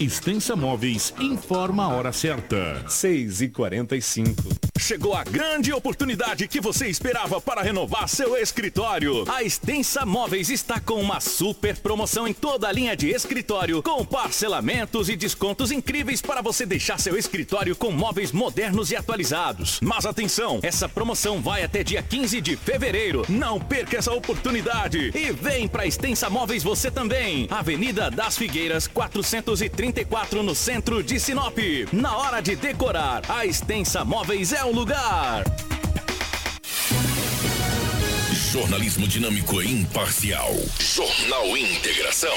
Extensa Móveis informa a hora certa. 6 e 45 Chegou a grande oportunidade que você esperava para renovar seu escritório. A Extensa Móveis está com uma super promoção em toda a linha de escritório, com parcelamentos e descontos incríveis para você deixar seu escritório com móveis modernos e atualizados. Mas atenção, essa promoção vai até dia 15 de fevereiro. Não perca essa oportunidade e vem para Extensa Móveis você também. Avenida das Figueiras, 434 no centro de Sinop. Na hora de decorar, a Extensa Móveis é o lugar. Jornalismo dinâmico e imparcial. Jornal Integração.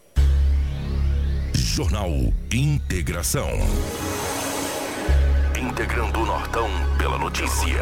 Jornal Integração. Integrando o Nortão pela notícia.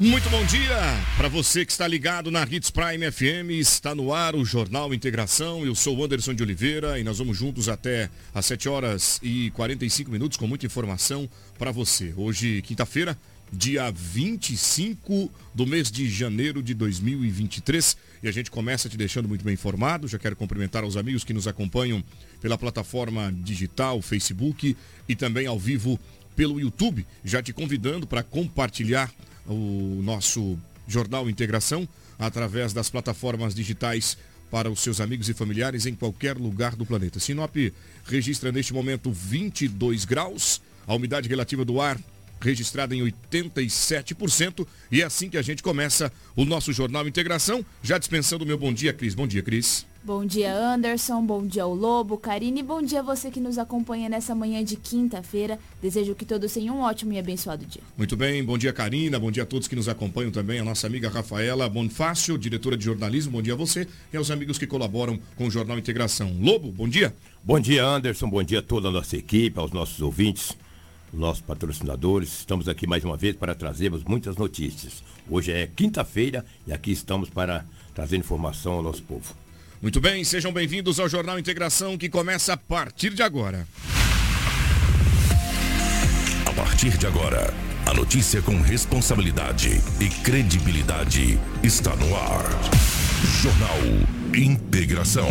Muito bom dia para você que está ligado na Hits Prime FM. Está no ar o Jornal Integração. Eu sou o Anderson de Oliveira e nós vamos juntos até às 7 horas e 45 minutos com muita informação para você. Hoje, quinta-feira, dia 25 do mês de janeiro de 2023. E a gente começa te deixando muito bem informado. Já quero cumprimentar os amigos que nos acompanham pela plataforma digital, Facebook e também ao vivo pelo YouTube. Já te convidando para compartilhar o nosso Jornal Integração através das plataformas digitais para os seus amigos e familiares em qualquer lugar do planeta. Sinop registra neste momento 22 graus, a umidade relativa do ar registrada em 87%. E é assim que a gente começa o nosso Jornal Integração. Já dispensando o meu bom dia, Cris. Bom dia, Cris. Bom dia, Anderson. Bom dia ao Lobo, Karine. Bom dia a você que nos acompanha nessa manhã de quinta-feira. Desejo que todos tenham um ótimo e abençoado dia. Muito bem. Bom dia, Karina. Bom dia a todos que nos acompanham também. A nossa amiga Rafaela Bonfácio, diretora de jornalismo. Bom dia a você e aos amigos que colaboram com o Jornal Integração. Lobo, bom dia. Bom dia, Anderson. Bom dia a toda a nossa equipe, aos nossos ouvintes nossos patrocinadores. Estamos aqui mais uma vez para trazermos muitas notícias. Hoje é quinta-feira e aqui estamos para trazer informação ao nosso povo. Muito bem, sejam bem-vindos ao Jornal Integração que começa a partir de agora. A partir de agora, a notícia com responsabilidade e credibilidade está no ar. Jornal Integração.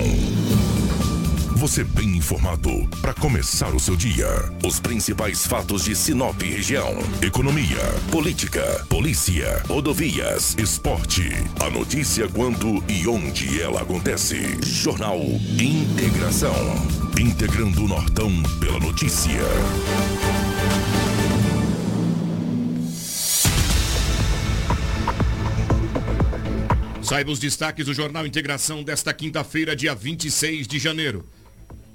Você bem informado para começar o seu dia. Os principais fatos de Sinop região: economia, política, polícia, rodovias, esporte. A notícia quando e onde ela acontece. Jornal Integração. Integrando o Nortão pela notícia. Saiba os destaques do Jornal Integração desta quinta-feira, dia 26 de janeiro.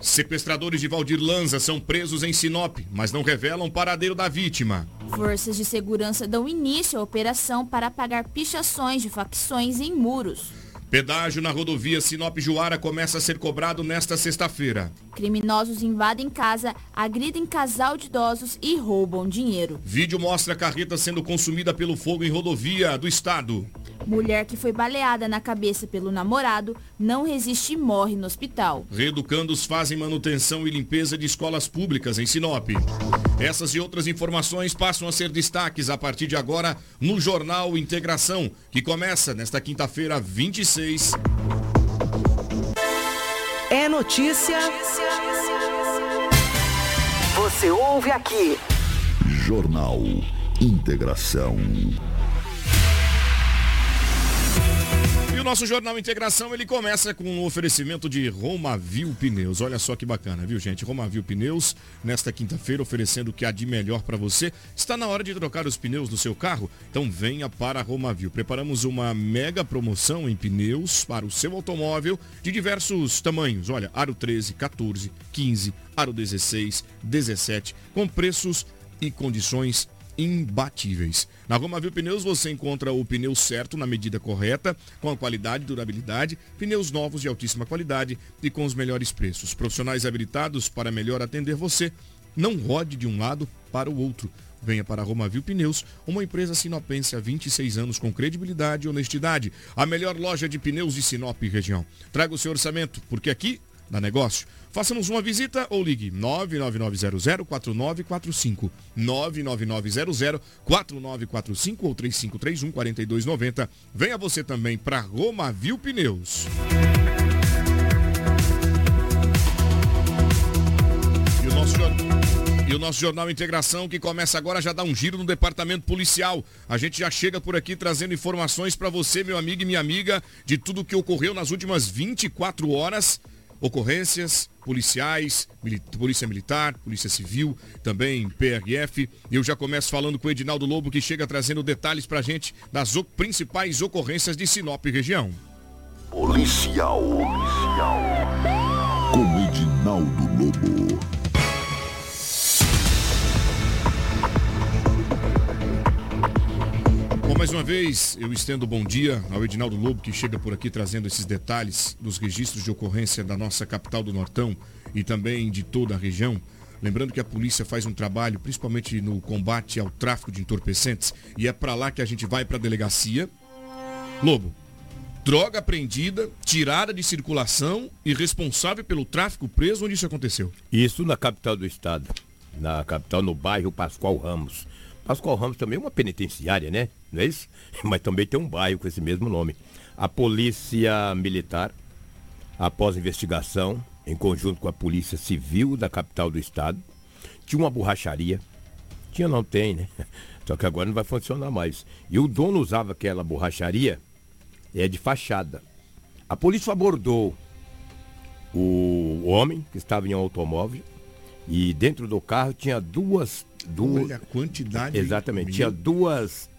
Sequestradores de Valdir Lanza são presos em Sinop, mas não revelam o paradeiro da vítima. Forças de segurança dão início à operação para apagar pichações de facções em muros. Pedágio na rodovia Sinop-Juara começa a ser cobrado nesta sexta-feira. Criminosos invadem casa, agridem casal de idosos e roubam dinheiro. Vídeo mostra a carreta sendo consumida pelo fogo em rodovia do estado. Mulher que foi baleada na cabeça pelo namorado não resiste e morre no hospital. Reeducandos fazem manutenção e limpeza de escolas públicas em Sinop. Essas e outras informações passam a ser destaques a partir de agora no Jornal Integração, que começa nesta quinta-feira 26. É notícia. Você ouve aqui. Jornal Integração. O nosso Jornal Integração, ele começa com um oferecimento de Romavil Pneus. Olha só que bacana, viu, gente? Romavil Pneus, nesta quinta-feira, oferecendo o que há de melhor para você. Está na hora de trocar os pneus do seu carro? Então venha para Romavil. Preparamos uma mega promoção em pneus para o seu automóvel de diversos tamanhos. Olha, aro 13, 14, 15, aro 16, 17, com preços e condições imbatíveis. Na Romavil Pneus você encontra o pneu certo na medida correta, com a qualidade e durabilidade, pneus novos de altíssima qualidade e com os melhores preços. Profissionais habilitados para melhor atender você. Não rode de um lado para o outro. Venha para a Romavil Pneus, uma empresa sinopense há 26 anos com credibilidade e honestidade. A melhor loja de pneus de Sinop região. Traga o seu orçamento, porque aqui dá negócio. Faça-nos uma visita ou ligue 999004945, 999004945 ou 3531 4290. Venha você também para Romavil Pneus. E o nosso e o nosso Jornal Integração, que começa agora, já dá um giro no departamento policial. A gente já chega por aqui trazendo informações para você, meu amigo e minha amiga, de tudo o que ocorreu nas últimas 24 horas ocorrências policiais, Polícia Militar, Polícia Civil, também PRF. Eu já começo falando com o Edinaldo Lobo, que chega trazendo detalhes pra gente das principais ocorrências de Sinop região. Policial. Policial. Com Edinaldo Lobo. Bom, mais uma vez, eu estendo bom dia ao Edinaldo Lobo, que chega por aqui trazendo esses detalhes dos registros de ocorrência da nossa capital do Nortão e também de toda a região. Lembrando que a polícia faz um trabalho, principalmente no combate ao tráfico de entorpecentes, e é para lá que a gente vai para a delegacia. Lobo, droga apreendida, tirada de circulação e responsável pelo tráfico preso, onde isso aconteceu? Isso na capital do estado, na capital, no bairro Pascoal Ramos. Pascoal Ramos também é uma penitenciária, né? Não é isso? Mas também tem um bairro com esse mesmo nome. A Polícia Militar, após investigação, em conjunto com a Polícia Civil da capital do estado, tinha uma borracharia. Tinha, não tem, né? Só que agora não vai funcionar mais. E o dono usava aquela borracharia é de fachada. A polícia abordou o homem que estava em um automóvel e dentro do carro tinha duas duas. Olha a quantidade. Exatamente. Tinha duas.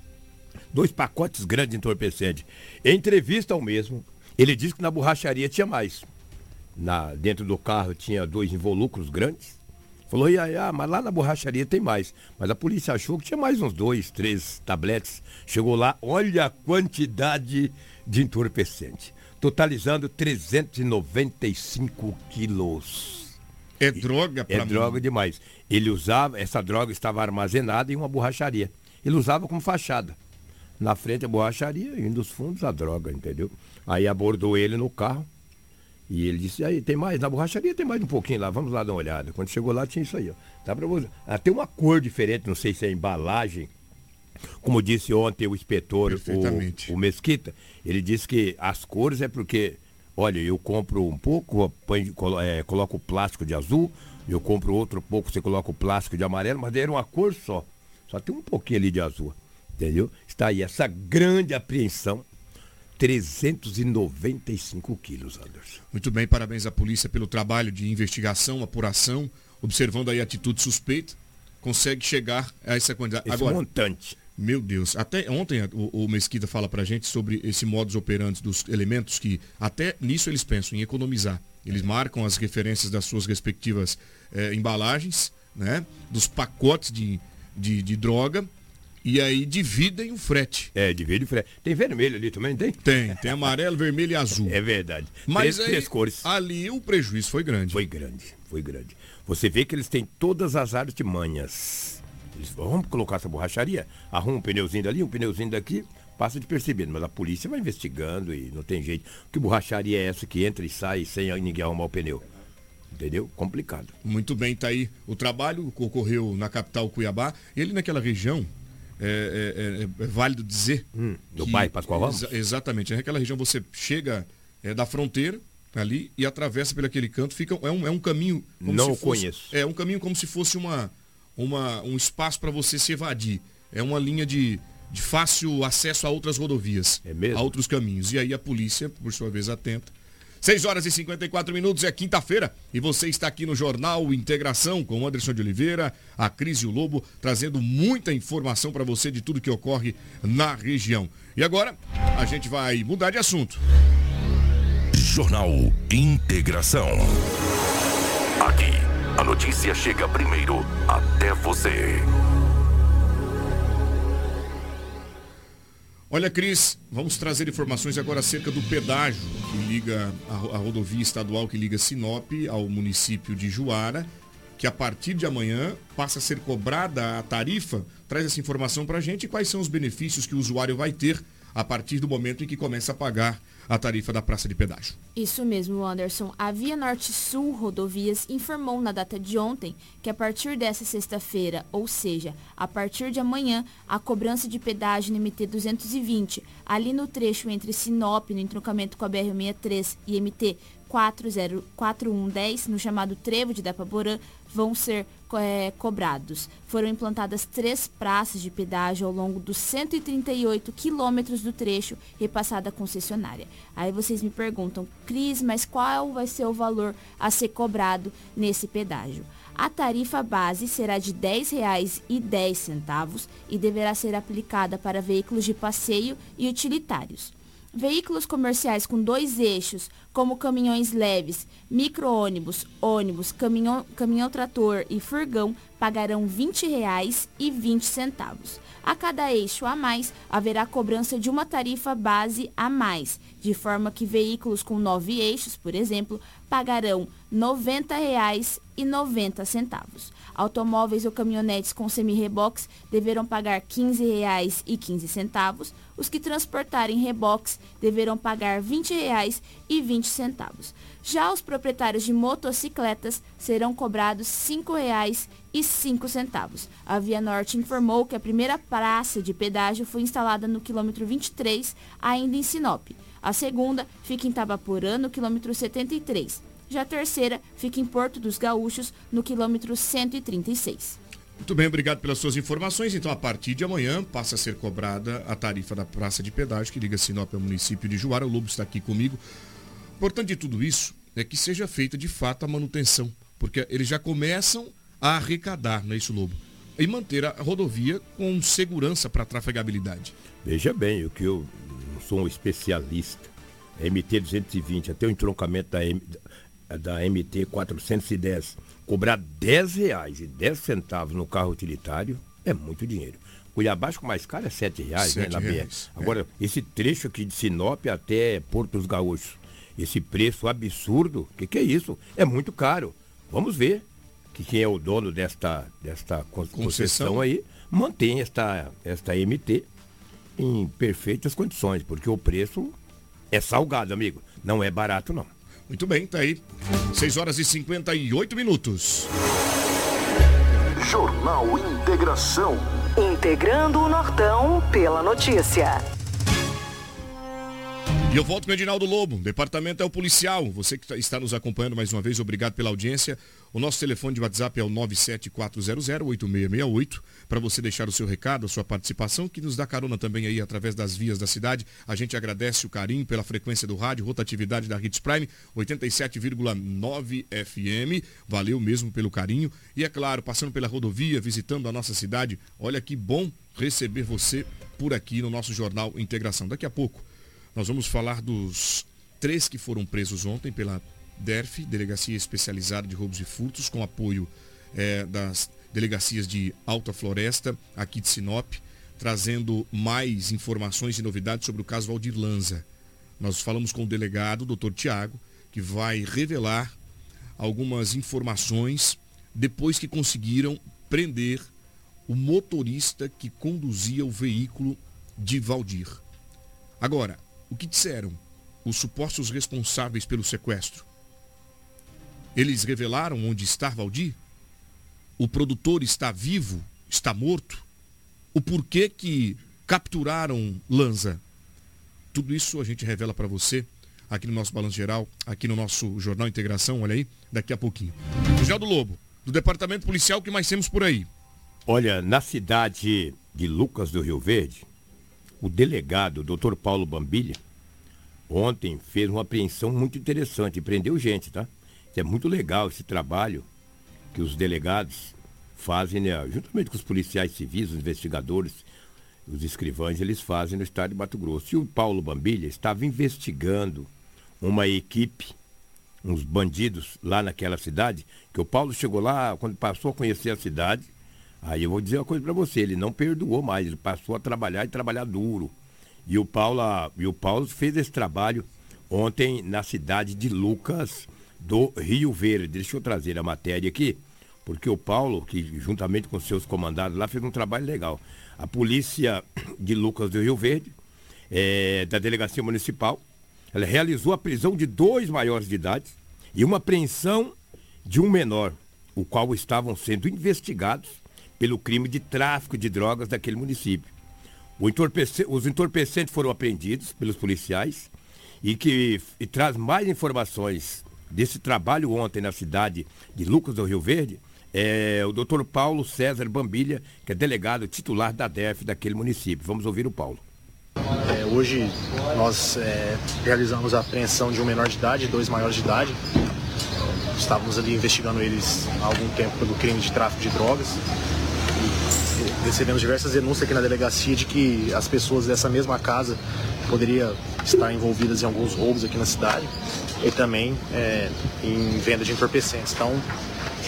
Dois pacotes grandes de entorpecente. Em entrevista ao mesmo, ele disse que na borracharia tinha mais. Na, dentro do carro tinha dois involucros grandes. Falou, ia, ia, mas lá na borracharia tem mais. Mas a polícia achou que tinha mais uns dois, três tabletes. Chegou lá, olha a quantidade de entorpecente. Totalizando 395 quilos. É droga para É droga demais. Ele usava, essa droga estava armazenada em uma borracharia. Ele usava como fachada. Na frente a borracharia e nos fundos a droga, entendeu? Aí abordou ele no carro e ele disse, aí tem mais, na borracharia tem mais um pouquinho lá, vamos lá dar uma olhada. Quando chegou lá tinha isso aí, ó. Tá pra você. Ah, tem uma cor diferente, não sei se é embalagem. Como disse ontem o inspetor, o, o Mesquita, ele disse que as cores é porque Olha, eu compro um pouco, é, coloco o plástico de azul, eu compro outro pouco, você coloca o plástico de amarelo, mas era uma cor só. Só tem um pouquinho ali de azul. Entendeu? Está aí essa grande apreensão. 395 quilos, Anderson. Muito bem, parabéns à polícia pelo trabalho de investigação, apuração, observando aí a atitude suspeita, consegue chegar a essa quantidade. Esse Agora, montante. Meu Deus, até ontem o, o Mesquita fala pra gente sobre esse modus operandi dos elementos que até nisso eles pensam em economizar. Eles marcam as referências das suas respectivas eh, embalagens, né? Dos pacotes de, de, de, droga e aí dividem o frete. É, divide o frete. Tem vermelho ali também, tem? Tem, tem amarelo, vermelho e azul. É verdade. Mas três, aí, três cores. ali o prejuízo foi grande. Foi grande, foi grande. Você vê que eles têm todas as artimanhas eles vamos colocar essa borracharia, arruma um pneuzinho dali, um pneuzinho daqui, passa de perceber. Mas a polícia vai investigando e não tem jeito. Que borracharia é essa que entra e sai sem ninguém arrumar o pneu? Entendeu? Complicado. Muito bem, tá aí. O trabalho ocorreu na capital Cuiabá. Ele naquela região, é, é, é, é válido dizer. Hum, do bairro Pascoal Ramos? Exa exatamente. Naquela região você chega é, da fronteira ali e atravessa por aquele canto. Fica, é, um, é um caminho. Não fosse, conheço. É um caminho como se fosse uma uma, um espaço para você se evadir. É uma linha de, de fácil acesso a outras rodovias, É mesmo? a outros caminhos. E aí a polícia, por sua vez, atenta. 6 horas e 54 minutos, é quinta-feira, e você está aqui no Jornal Integração com o Anderson de Oliveira, a Cris e o Lobo, trazendo muita informação para você de tudo que ocorre na região. E agora, a gente vai mudar de assunto. Jornal Integração. Notícia chega primeiro até você. Olha, Cris, vamos trazer informações agora acerca do pedágio que liga a rodovia estadual que liga Sinop ao município de Juara, que a partir de amanhã passa a ser cobrada a tarifa. Traz essa informação para a gente e quais são os benefícios que o usuário vai ter a partir do momento em que começa a pagar a tarifa da praça de pedágio. Isso mesmo, Anderson. A Via Norte Sul Rodovias informou na data de ontem que a partir dessa sexta-feira, ou seja, a partir de amanhã, a cobrança de pedágio no MT 220, ali no trecho entre Sinop, no entroncamento com a BR-63 e MT 404110, no chamado Trevo de Dapaporã, vão ser é, cobrados. Foram implantadas três praças de pedágio ao longo dos 138 quilômetros do trecho repassada à concessionária. Aí vocês me perguntam, Cris, mas qual vai ser o valor a ser cobrado nesse pedágio? A tarifa base será de R$ 10,10 e deverá ser aplicada para veículos de passeio e utilitários. Veículos comerciais com dois eixos, como caminhões leves, micro-ônibus, ônibus, caminhão, caminhão-trator e furgão, pagarão R$ 20,20. A cada eixo a mais, haverá cobrança de uma tarifa base a mais, de forma que veículos com nove eixos, por exemplo, pagarão R$ 90,90. Automóveis ou caminhonetes com semi-reboques deverão pagar R$ 15,15. Os que transportarem reboques deverão pagar R$ 20,20. Já os proprietários de motocicletas serão cobrados R$ 5,05. A Via Norte informou que a primeira praça de pedágio foi instalada no quilômetro 23, ainda em Sinop. A segunda fica em Tabaporã, no quilômetro 73. Já a terceira fica em Porto dos Gaúchos, no quilômetro 136. Muito bem, obrigado pelas suas informações. Então, a partir de amanhã, passa a ser cobrada a tarifa da praça de pedágio que liga Sinop ao município de Juara. O Lobo está aqui comigo. O importante de tudo isso é que seja feita de fato a manutenção, porque eles já começam a arrecadar, não é isso, Lobo? E manter a rodovia com segurança para a trafegabilidade. Veja bem, o que eu não sou um especialista. A MT 220, até o entroncamento da, M, da MT 410, cobrar 10 reais e 10 centavos no carro utilitário é muito dinheiro. Cuiabá acho que o mais caro é 7 reais, né, Sete na BR. é. Agora, esse trecho aqui de Sinop até Porto dos Gaúchos, esse preço absurdo, o que, que é isso? É muito caro. Vamos ver que quem é o dono desta, desta con- Concessão. concessão aí mantém esta, esta MT em perfeitas condições, porque o preço é salgado, amigo. Não é barato, não. Muito bem, tá aí. 6 horas e 58 minutos. Jornal Integração. Integrando o Nortão pela notícia. E eu volto com o Edinaldo Lobo. Departamento é o policial. Você que tá- está nos acompanhando mais uma vez, obrigado pela audiência. O nosso telefone de WhatsApp é o 974008668 para você deixar o seu recado, a sua participação, que nos dá carona também aí através das vias da cidade. A gente agradece o carinho pela frequência do rádio, rotatividade da Hits Prime 87,9 FM. Valeu mesmo pelo carinho. E é claro, passando pela rodovia, visitando a nossa cidade, olha que bom receber você por aqui no nosso jornal Integração. Daqui a pouco nós vamos falar dos três que foram presos ontem pela DERF, Delegacia Especializada de Roubos e Furtos, com apoio eh, das delegacias de Alta Floresta, aqui de Sinop, trazendo mais informações e novidades sobre o caso Valdir Lanza. Nós falamos com o delegado, o doutor Tiago, que vai revelar algumas informações depois que conseguiram prender o motorista que conduzia o veículo de Valdir. Agora, o que disseram os supostos responsáveis pelo sequestro? Eles revelaram onde está Valdir? O produtor está vivo? Está morto? O porquê que capturaram Lanza? Tudo isso a gente revela para você aqui no nosso Balanço Geral, aqui no nosso Jornal Integração, olha aí, daqui a pouquinho. Geraldo Lobo, do Departamento Policial, o que mais temos por aí? Olha, na cidade de Lucas do Rio Verde, o delegado, doutor Paulo Bambilha, ontem fez uma apreensão muito interessante, prendeu gente, tá? É muito legal esse trabalho que os delegados fazem, né, juntamente com os policiais civis, os investigadores, os escrivães, eles fazem no estado de Mato Grosso. E o Paulo Bambilha estava investigando uma equipe, uns bandidos lá naquela cidade, que o Paulo chegou lá, quando passou a conhecer a cidade, aí eu vou dizer uma coisa para você, ele não perdoou mais, ele passou a trabalhar e trabalhar duro. E o Paulo, e o Paulo fez esse trabalho ontem na cidade de Lucas do Rio Verde. Deixa eu trazer a matéria aqui, porque o Paulo, que juntamente com seus comandados lá, fez um trabalho legal. A polícia de Lucas do Rio Verde, é, da delegacia municipal, ela realizou a prisão de dois maiores de idade e uma apreensão de um menor, o qual estavam sendo investigados pelo crime de tráfico de drogas daquele município. Entorpece... os entorpecentes foram apreendidos pelos policiais e que e traz mais informações desse trabalho ontem na cidade de Lucas do Rio Verde é o doutor Paulo César Bambilha, que é delegado titular da DEF daquele município. Vamos ouvir o Paulo. É, hoje nós é, realizamos a apreensão de um menor de idade, dois maiores de idade. Estávamos ali investigando eles há algum tempo pelo crime de tráfico de drogas. Recebemos diversas denúncias aqui na delegacia de que as pessoas dessa mesma casa poderiam estar envolvidas em alguns roubos aqui na cidade e também é, em venda de entorpecentes. Então,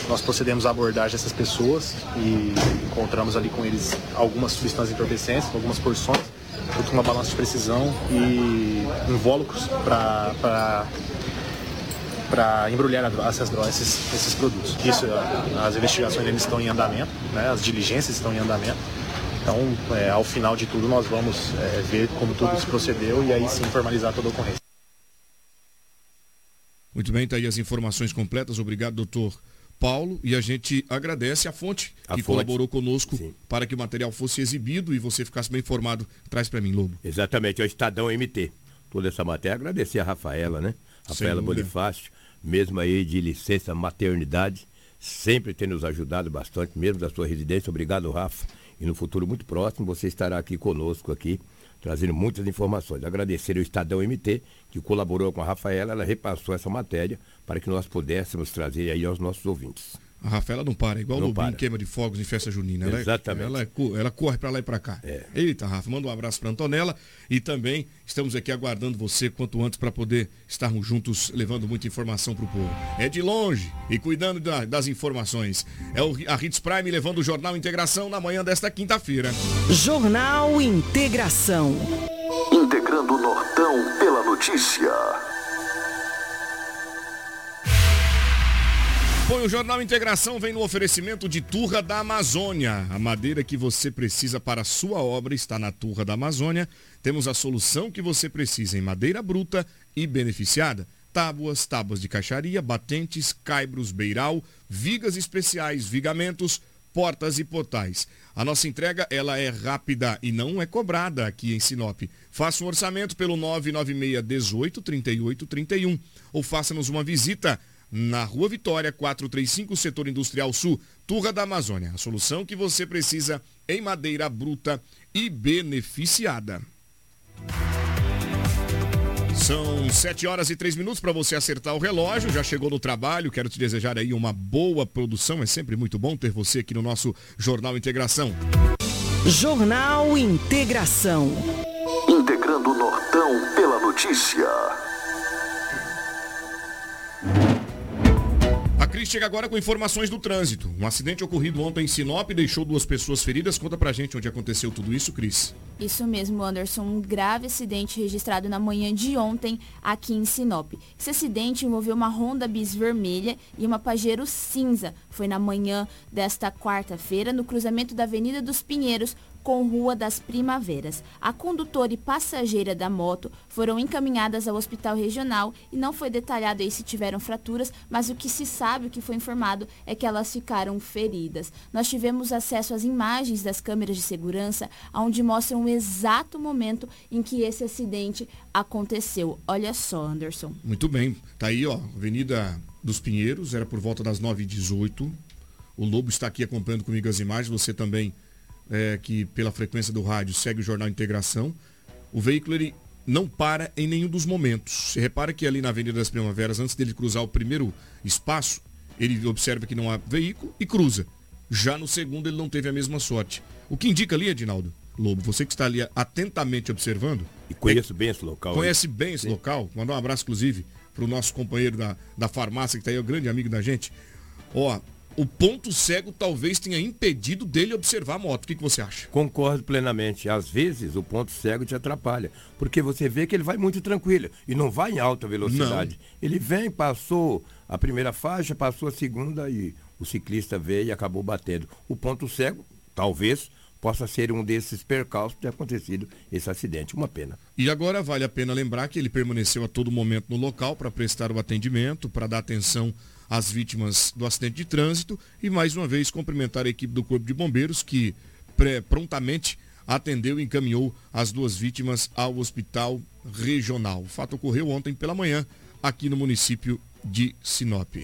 nós procedemos à abordagem dessas pessoas e encontramos ali com eles algumas substâncias entorpecentes, algumas porções, junto com uma balança de precisão e invólucros para para embrulhar essas drogas, esses, esses produtos. Isso, as investigações ainda estão em andamento, né? as diligências estão em andamento. Então, é, ao final de tudo, nós vamos é, ver como tudo se procedeu e aí sim formalizar toda a ocorrência. Muito bem, está aí as informações completas. Obrigado, doutor Paulo, e a gente agradece a fonte a que fonte. colaborou conosco Sim. para que o material fosse exibido e você ficasse bem informado. Traz para mim, Lobo. Exatamente, é o Estadão MT. Toda essa matéria, agradecer a Rafaela, né? Rafaela Bonifácio, mesmo aí de licença maternidade, sempre tem nos ajudado bastante, mesmo da sua residência. Obrigado, Rafa. E no futuro muito próximo você estará aqui conosco aqui trazendo muitas informações. Agradecer ao Estadão MT, que colaborou com a Rafaela, ela repassou essa matéria para que nós pudéssemos trazer aí aos nossos ouvintes. A Rafaela não para, igual o Lobinho queima de fogos em festa junina. Ela é- Exatamente. Ela, é, ela corre para lá e para cá. É. Eita, Rafa, manda um abraço para Antonella e também estamos aqui aguardando você quanto antes para poder estarmos juntos levando muita informação para o povo. É de longe e cuidando da, das informações. É o, a Hits Prime levando o Jornal Integração na manhã desta quinta-feira. Jornal Integração. Integrando o Nortão pela notícia. Bom, o Jornal Integração vem no oferecimento de Turra da Amazônia. A madeira que você precisa para a sua obra está na Turra da Amazônia. Temos a solução que você precisa em madeira bruta e beneficiada. Tábuas, tábuas de caixaria, batentes, caibros, beiral, vigas especiais, vigamentos, portas e portais. A nossa entrega ela é rápida e não é cobrada aqui em Sinop. Faça um orçamento pelo 996 18 38 31 ou faça-nos uma visita na Rua Vitória, 435, Setor Industrial Sul, Turra da Amazônia. A solução que você precisa em madeira bruta e beneficiada. São 7 horas e 3 minutos para você acertar o relógio. Já chegou no trabalho. Quero te desejar aí uma boa produção. É sempre muito bom ter você aqui no nosso Jornal Integração. Jornal Integração. Integrando o Nortão pela notícia. Cris chega agora com informações do trânsito. Um acidente ocorrido ontem em Sinop deixou duas pessoas feridas. Conta pra gente onde aconteceu tudo isso, Cris. Isso mesmo, Anderson. Um grave acidente registrado na manhã de ontem aqui em Sinop. Esse acidente envolveu uma Honda Bis vermelha e uma Pajero cinza. Foi na manhã desta quarta-feira, no cruzamento da Avenida dos Pinheiros, com Rua das Primaveras. A condutora e passageira da moto foram encaminhadas ao hospital regional e não foi detalhado aí se tiveram fraturas, mas o que se sabe, o que foi informado, é que elas ficaram feridas. Nós tivemos acesso às imagens das câmeras de segurança, onde mostram o exato momento em que esse acidente aconteceu. Olha só, Anderson. Muito bem. Tá aí, ó, Avenida dos Pinheiros, era por volta das 9h18. O Lobo está aqui acompanhando comigo as imagens, você também é, que pela frequência do rádio segue o Jornal Integração. o veículo ele não para em nenhum dos momentos. Você repara que ali na Avenida das Primaveras, antes dele cruzar o primeiro espaço, ele observa que não há veículo e cruza. Já no segundo ele não teve a mesma sorte. O que indica ali, Edinaldo Lobo, você que está ali atentamente observando. E conheço é, bem esse local. Conhece bem esse Sim. local. Mandar um abraço, inclusive, para o nosso companheiro da, da farmácia, que está aí, o grande amigo da gente. Ó, o ponto cego talvez tenha impedido dele observar a moto. O que, que, você acha? Concordo plenamente. Às vezes o ponto cego te atrapalha, porque você vê que ele vai muito tranquilo e não vai em alta velocidade. Não. Ele vem, passou a primeira faixa, passou a segunda e o ciclista veio e acabou batendo. O ponto cego, talvez, possa ser um desses percalços de acontecido esse acidente. Uma pena. E agora vale a pena lembrar que ele permaneceu a todo momento no local para prestar o atendimento, para dar atenção às vítimas do acidente de trânsito e mais uma vez cumprimentar a equipe do Corpo de Bombeiros que prontamente atendeu e encaminhou as duas vítimas ao hospital regional. O fato ocorreu ontem pela manhã aqui no município de Sinop.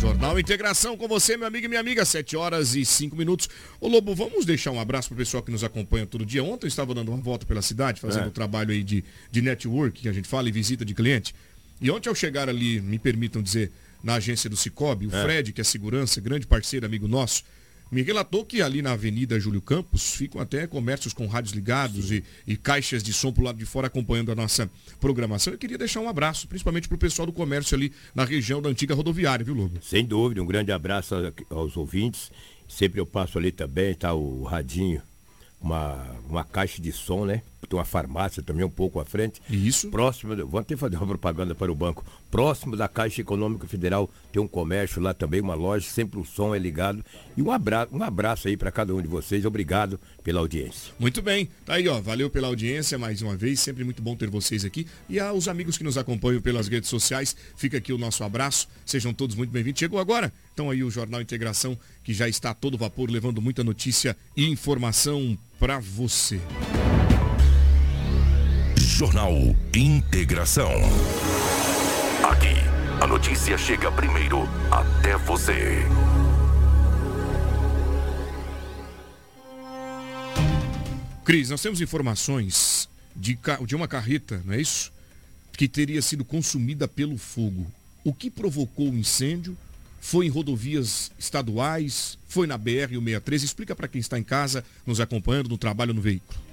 Jornal Integração com você, meu amigo e minha amiga, 7 horas e 5 minutos. Ô Lobo, vamos deixar um abraço para o pessoal que nos acompanha todo dia. Ontem eu estava dando uma volta pela cidade, fazendo é. um trabalho aí de, de network, que a gente fala, e visita de cliente. E ontem ao chegar ali, me permitam dizer, na agência do Cicobi, o é. Fred, que é segurança, grande parceiro, amigo nosso, me relatou que ali na Avenida Júlio Campos ficam até comércios com rádios ligados e, e, caixas de som para o lado de fora acompanhando a nossa programação. Eu queria deixar um abraço, principalmente para o pessoal do comércio ali na região da antiga rodoviária, viu, Lobo? Sem dúvida, um grande abraço aos ouvintes. Sempre eu passo ali também, tá o radinho uma, uma caixa de som, né? Tem uma farmácia também um pouco à frente. Isso. Próximo, vou até fazer uma propaganda para o banco. Próximo da Caixa Econômica Federal tem um comércio lá também, uma loja, sempre o som é ligado. E um abraço, um abraço aí para cada um de vocês. Obrigado pela audiência. Muito bem. Tá aí, ó. Valeu pela audiência mais uma vez. Sempre muito bom ter vocês aqui. E aos amigos que nos acompanham pelas redes sociais, fica aqui o nosso abraço. Sejam todos muito bem-vindos. Chegou agora? Então aí o Jornal Integração, que já está a todo vapor, levando muita notícia e informação para você. Jornal Integração. Aqui, a notícia chega primeiro até você. Cris, nós temos informações de, de uma carreta, não é isso? Que teria sido consumida pelo fogo. O que provocou o incêndio? foi em rodovias estaduais, foi na BR-163. Explica para quem está em casa, nos acompanhando no trabalho no veículo.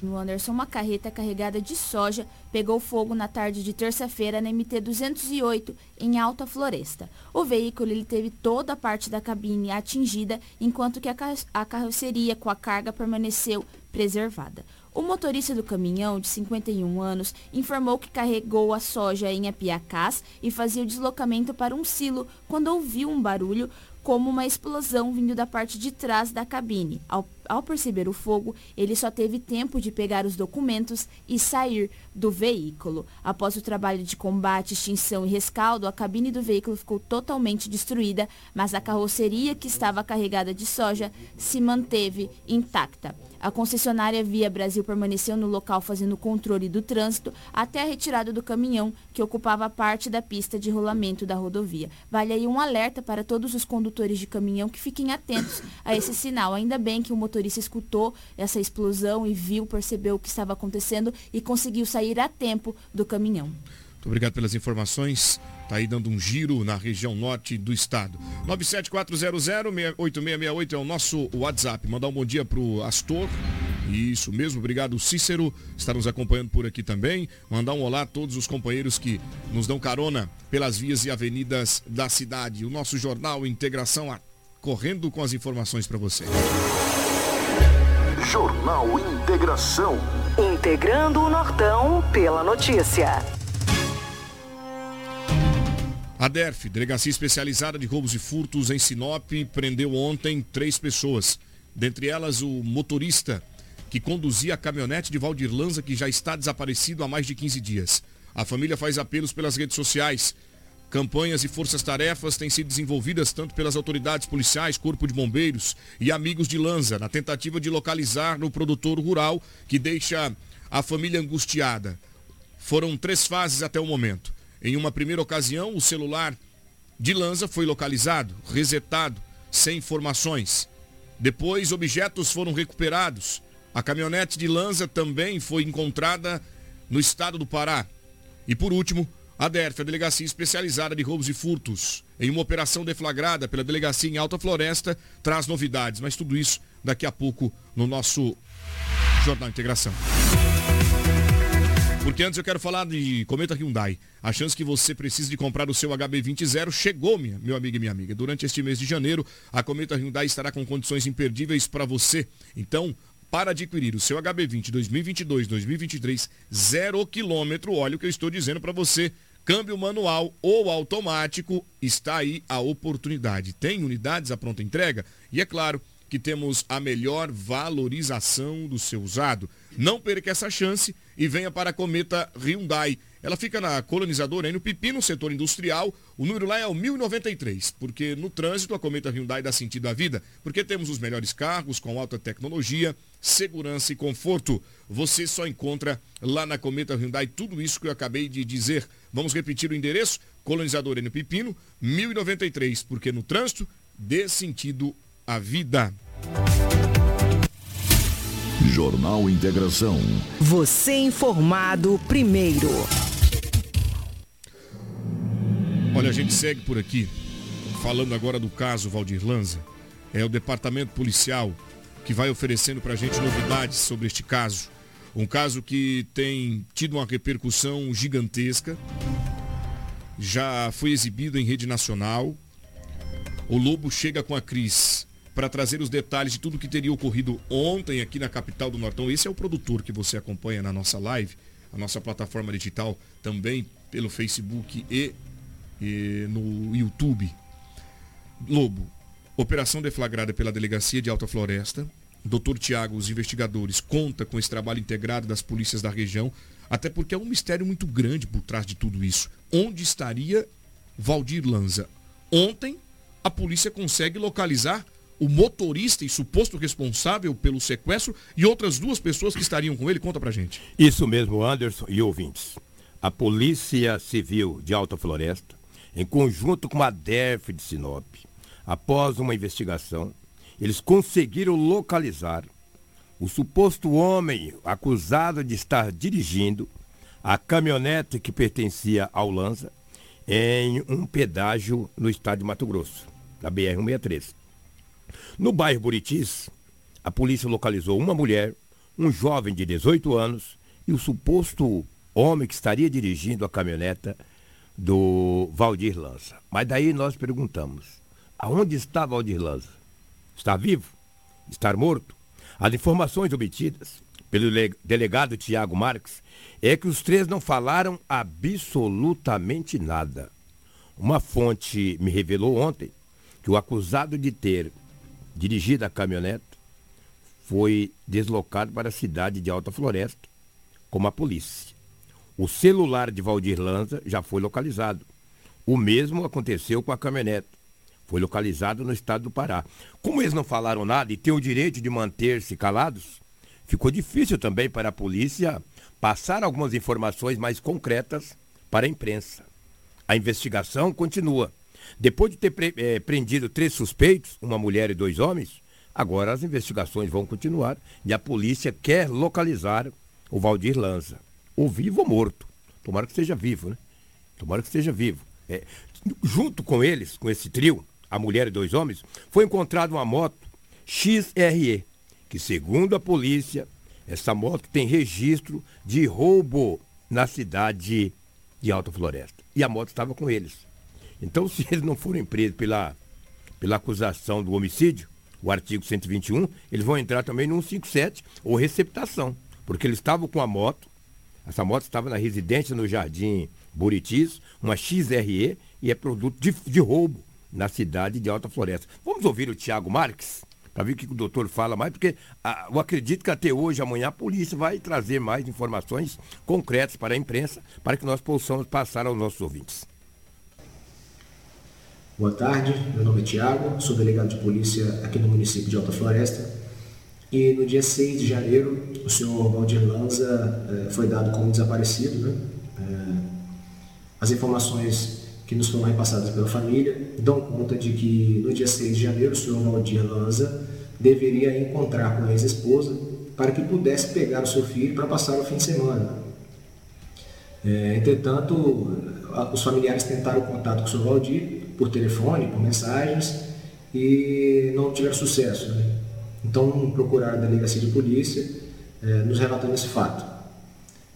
No Anderson, uma carreta carregada de soja pegou fogo na tarde de terça-feira na MT-208, em Alta Floresta. O veículo ele teve toda a parte da cabine atingida, enquanto que a, a carroceria com a carga permaneceu preservada. O motorista do caminhão, de 51 anos, informou que carregou a soja em Apiacás e fazia o deslocamento para um silo quando ouviu um barulho como uma explosão vindo da parte de trás da cabine. Ao, ao, perceber o fogo, ele só teve tempo de pegar os documentos e sair do veículo. Após o trabalho de combate, extinção e rescaldo, a cabine do veículo ficou totalmente destruída, mas a carroceria que estava carregada de soja se manteve intacta. A concessionária Via Brasil permaneceu no local fazendo controle do trânsito até a retirada do caminhão que ocupava parte da pista de rolamento da rodovia. Vale aí um alerta para todos os condutores de caminhão que fiquem atentos a esse sinal. Ainda bem que o motorista escutou essa explosão e viu, percebeu o que estava acontecendo e conseguiu sair a tempo do caminhão. Obrigado pelas informações. Está aí dando um giro na região norte do estado. 97400-8668 é o nosso WhatsApp. Mandar um bom dia para o Astor. Isso mesmo, obrigado Cícero, está nos acompanhando por aqui também. Mandar um olá a todos os companheiros que nos dão carona pelas vias e avenidas da cidade. O nosso jornal Integração correndo com as informações para você. Jornal Integração. Integrando o Nortão pela notícia. A DERF, Delegacia Especializada de Roubos e Furtos em Sinop, prendeu ontem três pessoas. Dentre elas, o motorista que conduzia a caminhonete de Valdir Lanza, que já está desaparecido há mais de 15 dias. A família faz apelos pelas redes sociais. Campanhas e forças-tarefas têm sido desenvolvidas tanto pelas autoridades policiais, Corpo de Bombeiros e amigos de Lanza, na tentativa de localizar o produtor rural que deixa a família angustiada. Foram três fases até o momento. Em uma primeira ocasião, o celular de Lanza foi localizado, resetado, sem informações. Depois, objetos foram recuperados, A caminhonete de Lanza também foi encontrada no estado do Pará. E por último, a DERF, a Delegacia Especializada de Roubos e Furtos, em uma operação deflagrada pela Delegacia em Alta Floresta, traz novidades. Mas tudo isso daqui a pouco no nosso Jornal Integração. Porque antes eu quero falar de Cometa Hyundai. A chance que você precisa de comprar o seu HB20 Zero chegou, minha, meu amigo e minha amiga. Durante este mês de janeiro, a Cometa Hyundai estará com condições imperdíveis para você. Então, para adquirir o seu HB20 2022-2023, zero quilômetro, olha o que eu estou dizendo para você. Câmbio manual ou automático, está aí a oportunidade. Tem unidades à pronta entrega? E é claro, que temos a melhor valorização do seu usado. Não perca essa chance e venha para a Cometa Hyundai. Ela fica na colonizadora no Pipi, no setor industrial. O número lá é o 1093, porque no trânsito a Cometa Hyundai dá sentido à vida, porque temos os melhores carros com alta tecnologia, segurança e conforto. Você só encontra lá na Cometa Hyundai tudo isso que eu acabei de dizer. Vamos repetir o endereço? Colonizador no Pipino, 1093, porque no trânsito dê sentido à vida. Jornal Integração. Você informado primeiro. Olha, a gente segue por aqui, falando agora do caso Valdir Lanza. É o departamento policial que vai oferecendo para a gente novidades sobre este caso. Um caso que tem tido uma repercussão gigantesca. Já foi exibido em rede nacional. O Lobo chega com a Cris para trazer os detalhes de tudo que teria ocorrido ontem aqui na capital do Nortão. Esse é o produtor que você acompanha na nossa live, a nossa plataforma digital, também pelo Facebook e, e no YouTube. Lobo, operação deflagrada pela Delegacia de Alta Floresta. Doutor Tiago, os investigadores, conta com esse trabalho integrado das polícias da região, até porque é um mistério muito grande por trás de tudo isso. Onde estaria Valdir Lanza? Ontem, a polícia consegue localizar o motorista e suposto responsável pelo sequestro e outras duas pessoas que estariam com ele? Conta pra gente. Isso mesmo, Anderson e ouvintes. A Polícia Civil de Alta Floresta, em conjunto com a DERF de Sinop, após uma investigação, eles conseguiram localizar o suposto homem acusado de estar dirigindo a caminhonete que pertencia ao Lanza em um pedágio no estado de Mato Grosso, na BR-163. No bairro Buritis, a polícia localizou uma mulher, um jovem de 18 anos e o suposto homem que estaria dirigindo a caminhoneta do Valdir Lança. Mas daí nós perguntamos: aonde está Valdir Lança? Está vivo? Está morto? As informações obtidas pelo delegado Tiago Marques é que os três não falaram absolutamente nada. Uma fonte me revelou ontem que o acusado de ter dirigida a caminhonete, foi deslocado para a cidade de Alta Floresta, como a polícia. O celular de Valdir Lanza já foi localizado. O mesmo aconteceu com a caminhonete. Foi localizado no estado do Pará. Como eles não falaram nada e têm o direito de manter-se calados, ficou difícil também para a polícia passar algumas informações mais concretas para a imprensa. A investigação continua. Depois de ter pre é, prendido três suspeitos, uma mulher e dois homens, agora as investigações vão continuar e a polícia quer localizar o Valdir Lanza. Ou vivo ou morto. Tomara que esteja vivo, né? Tomara que esteja vivo. É, junto com eles, com esse trio, a mulher e dois homens, foi encontrada uma moto XRE, que segundo a polícia, essa moto tem registro de roubo na cidade de Alta Floresta. E a moto estava com eles. Então, se eles não forem presos pela, pela acusação do homicídio, o artigo 121, eles vão entrar também no 157 ou receptação, porque eles estavam com a moto, essa moto estava na residência no Jardim Buritis, uma XRE, e é produto de, de roubo na cidade de Alta Floresta. Vamos ouvir o Tiago Marques? para ver o que o doutor fala mais, porque ah, eu acredito que até hoje, amanhã, a polícia vai trazer mais informações concretas para a imprensa, para que nós possamos passar aos nossos ouvintes. Boa tarde, meu nome é Tiago, sou delegado de polícia aqui no município de Alta Floresta. E no dia 6 de janeiro, o senhor Valdir Lanza eh, foi dado como desaparecido. Né? Eh, as informações que nos foram repassadas pela família dão conta de que no dia 6 de janeiro, o senhor Valdir Lanza deveria encontrar com a ex-esposa para que pudesse pegar o seu filho para passar o fim de semana. É, entretanto, os familiares tentaram contato com o Sr. Valdir por telefone, por mensagens e não tiveram sucesso. Né? Então procuraram a delegacia de polícia é, nos relatando esse fato.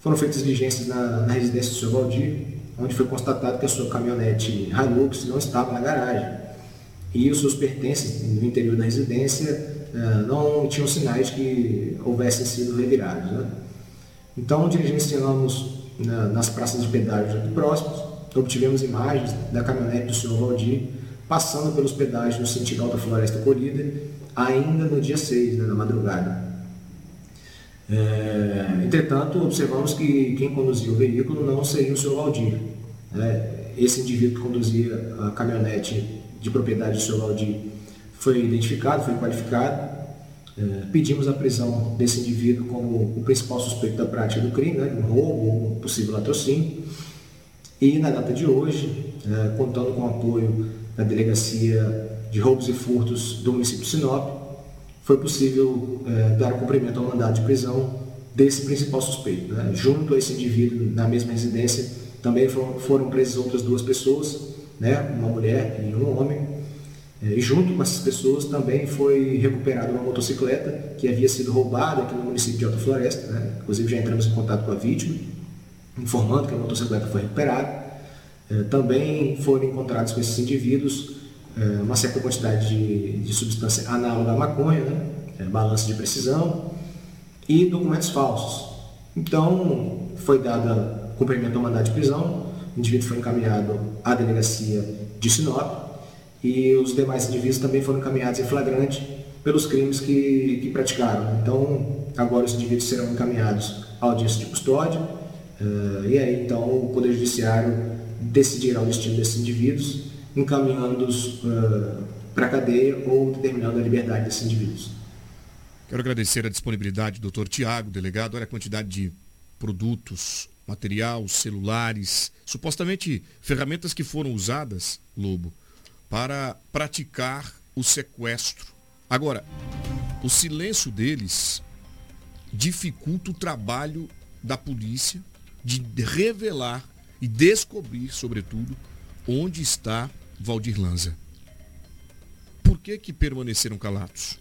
Foram feitas diligências na, na residência do Sr. Valdir, onde foi constatado que a sua caminhonete Hilux não estava na garagem e os seus pertences no interior da residência eh, não tinham sinais que houvessem sido revirados. Né? Então, diligenciamos nas praças de pedágio próximos, obtivemos imagens da caminhonete do senhor Valdir passando pelos pedágios no sentido Alta Floresta Colhida, ainda no dia 6, né, na madrugada. É, entretanto, observamos que quem conduzia o veículo não seria o senhor Valdir. Né? Esse indivíduo que conduzia a caminhonete de propriedade do seu Valdir foi identificado, foi qualificado. É, pedimos a prisão desse indivíduo como o principal suspeito da prática do crime, né, um roubo ou um possível latrocínio. E na data de hoje, é, contando com o apoio da Delegacia de Roubos e Furtos do município de Sinop, foi possível é, dar cumprimento ao mandado de prisão desse principal suspeito. Né? Junto a esse indivíduo, na mesma residência, também foram, foram presas outras duas pessoas, né, uma mulher e um homem. É, e junto com essas pessoas também foi recuperada uma motocicleta que havia sido roubada aqui no município de Alta Floresta. Né? Inclusive já entramos em contato com a vítima, informando que a motocicleta foi recuperada. É, também foram encontrados com esses indivíduos é, uma certa quantidade de, de substância análoga à maconha, né? balança de precisão e documentos falsos. Então foi dada cumprimento ao mandado de prisão, o indivíduo foi encaminhado à delegacia de Sinop e os demais indivíduos também foram encaminhados em flagrante pelos crimes que, que praticaram. Então, agora os indivíduos serão encaminhados à audiência de custódia uh, e aí então o Poder Judiciário decidirá o destino desses indivíduos, encaminhando-os uh, para a cadeia ou determinando a liberdade desses indivíduos. Quero agradecer a disponibilidade do doutor Tiago, delegado. Olha a quantidade de produtos material, celulares, supostamente ferramentas que foram usadas, Lobo, para praticar o sequestro. Agora, o silêncio deles dificulta o trabalho da polícia de revelar e descobrir, sobretudo, onde está Valdir Lanza. Por que que permaneceram calados?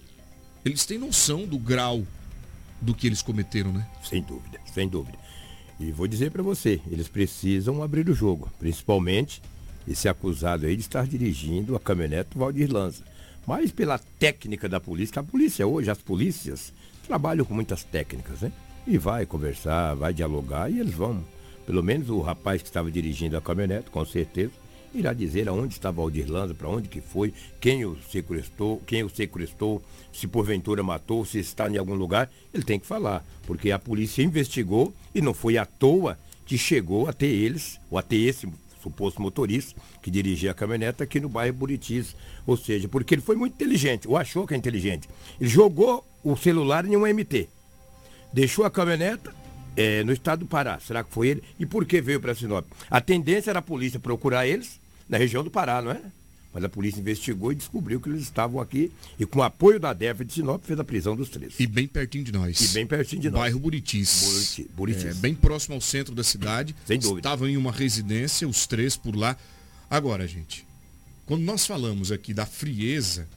Eles têm noção do grau do que eles cometeram, né? Sem dúvida, sem dúvida. E vou dizer para você, eles precisam abrir o jogo, principalmente esse acusado aí de estar dirigindo a caminhonete Valdir Lanza. Mas pela técnica da polícia, a polícia hoje, as polícias, trabalham com muitas técnicas, né? E vai conversar, vai dialogar e eles vão. Pelo menos o rapaz que estava dirigindo a caminhonete, com certeza, irá dizer aonde estava Valdir Lanza, para onde que foi, quem o sequestrou, quem o sequestrou, se porventura matou, se está em algum lugar, ele tem que falar, porque a polícia investigou e não foi à toa que chegou até eles, ou até esse suposto motorista que dirigia a caminhonete aqui no bairro Buritis. Ou seja, porque ele foi muito inteligente, ou achou que é inteligente. Ele jogou o celular em um MT. Deixou a caminhonete é, no estado do Pará. Será que foi ele? E por que veio para Sinop? A tendência era a polícia procurar eles na região do Pará, não é? Mas a polícia investigou e descobriu que eles estavam aqui e com o apoio da DEF de Sinop fez a prisão dos três. E bem pertinho de nós. E bem pertinho de nós. Bairro Buritis. Buriti, Buritis. É, bem próximo ao centro da cidade. Sem dúvida. Estavam em uma residência, os três por lá. Agora, gente, quando nós falamos aqui da frieza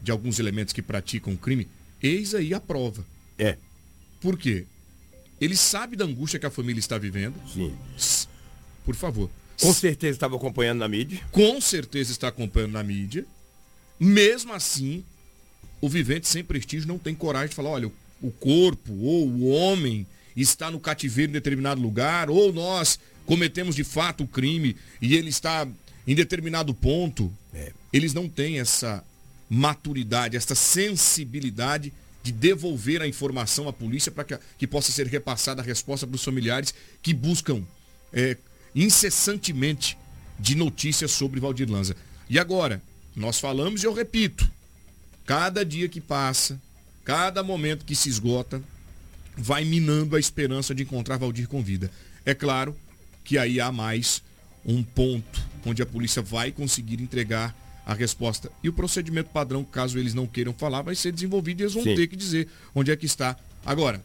de alguns elementos que praticam crime, eis aí a prova. É. Por quê? Ele sabe da angústia que a família está vivendo. Sim. Por favor, com certeza estava acompanhando na mídia. Com certeza está acompanhando na mídia. Mesmo assim, o vivente sem prestígio não tem coragem de falar, olha, o corpo ou o homem está no cativeiro em determinado lugar, ou nós cometemos de fato o crime e ele está em determinado ponto. É. Eles não têm essa maturidade, essa sensibilidade de devolver a informação à polícia para que, que, possa ser repassada a resposta para os familiares que buscam é, incessantemente de notícias sobre Valdir Lanza. E agora, nós falamos e eu repito, cada dia que passa, cada momento que se esgota, vai minando a esperança de encontrar Valdir com vida. É claro que aí há mais um ponto onde a polícia vai conseguir entregar a resposta. E o procedimento padrão, caso eles não queiram falar, vai ser desenvolvido e eles vão Sim. ter que dizer onde é que está Agora,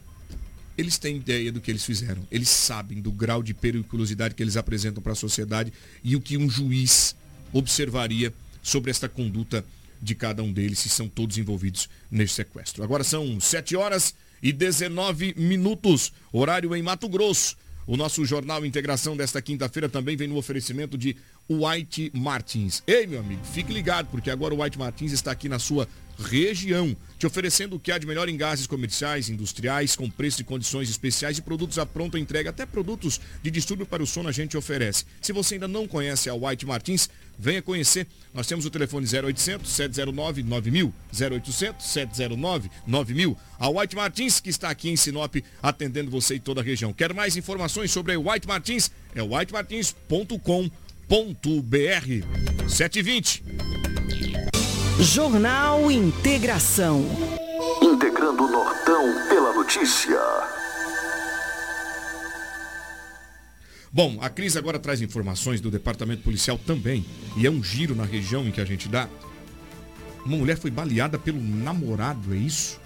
eles têm ideia do que eles fizeram. Eles sabem do grau de periculosidade que eles apresentam para a sociedade e o que um juiz observaria sobre esta conduta de cada um deles, se são todos envolvidos neste sequestro. Agora são 7 horas e 19 minutos, horário em Mato Grosso. O nosso Jornal Integração desta quinta-feira também vem no oferecimento de White Martins. Ei, meu amigo, fique ligado, porque agora o White Martins está aqui na sua região, te oferecendo o que há de melhor em gases comerciais, industriais, com preço e condições especiais e produtos à pronta entrega, até produtos de distúrbio para o sono a gente oferece. Se você ainda não conhece a White Martins, venha conhecer. Nós temos o telefone 0800 709 9000, 0800 709 9000. A White Martins, que está aqui em Sinop, atendendo você e toda a região. Quer mais informações sobre a White Martins? É whitemartins.com.br. 720. Jornal Integração. Integrando o Nortão pela notícia. Bom, a Cris agora traz informações do Departamento Policial também. E é um giro na região em que a gente dá. Uma mulher foi baleada pelo namorado, é isso?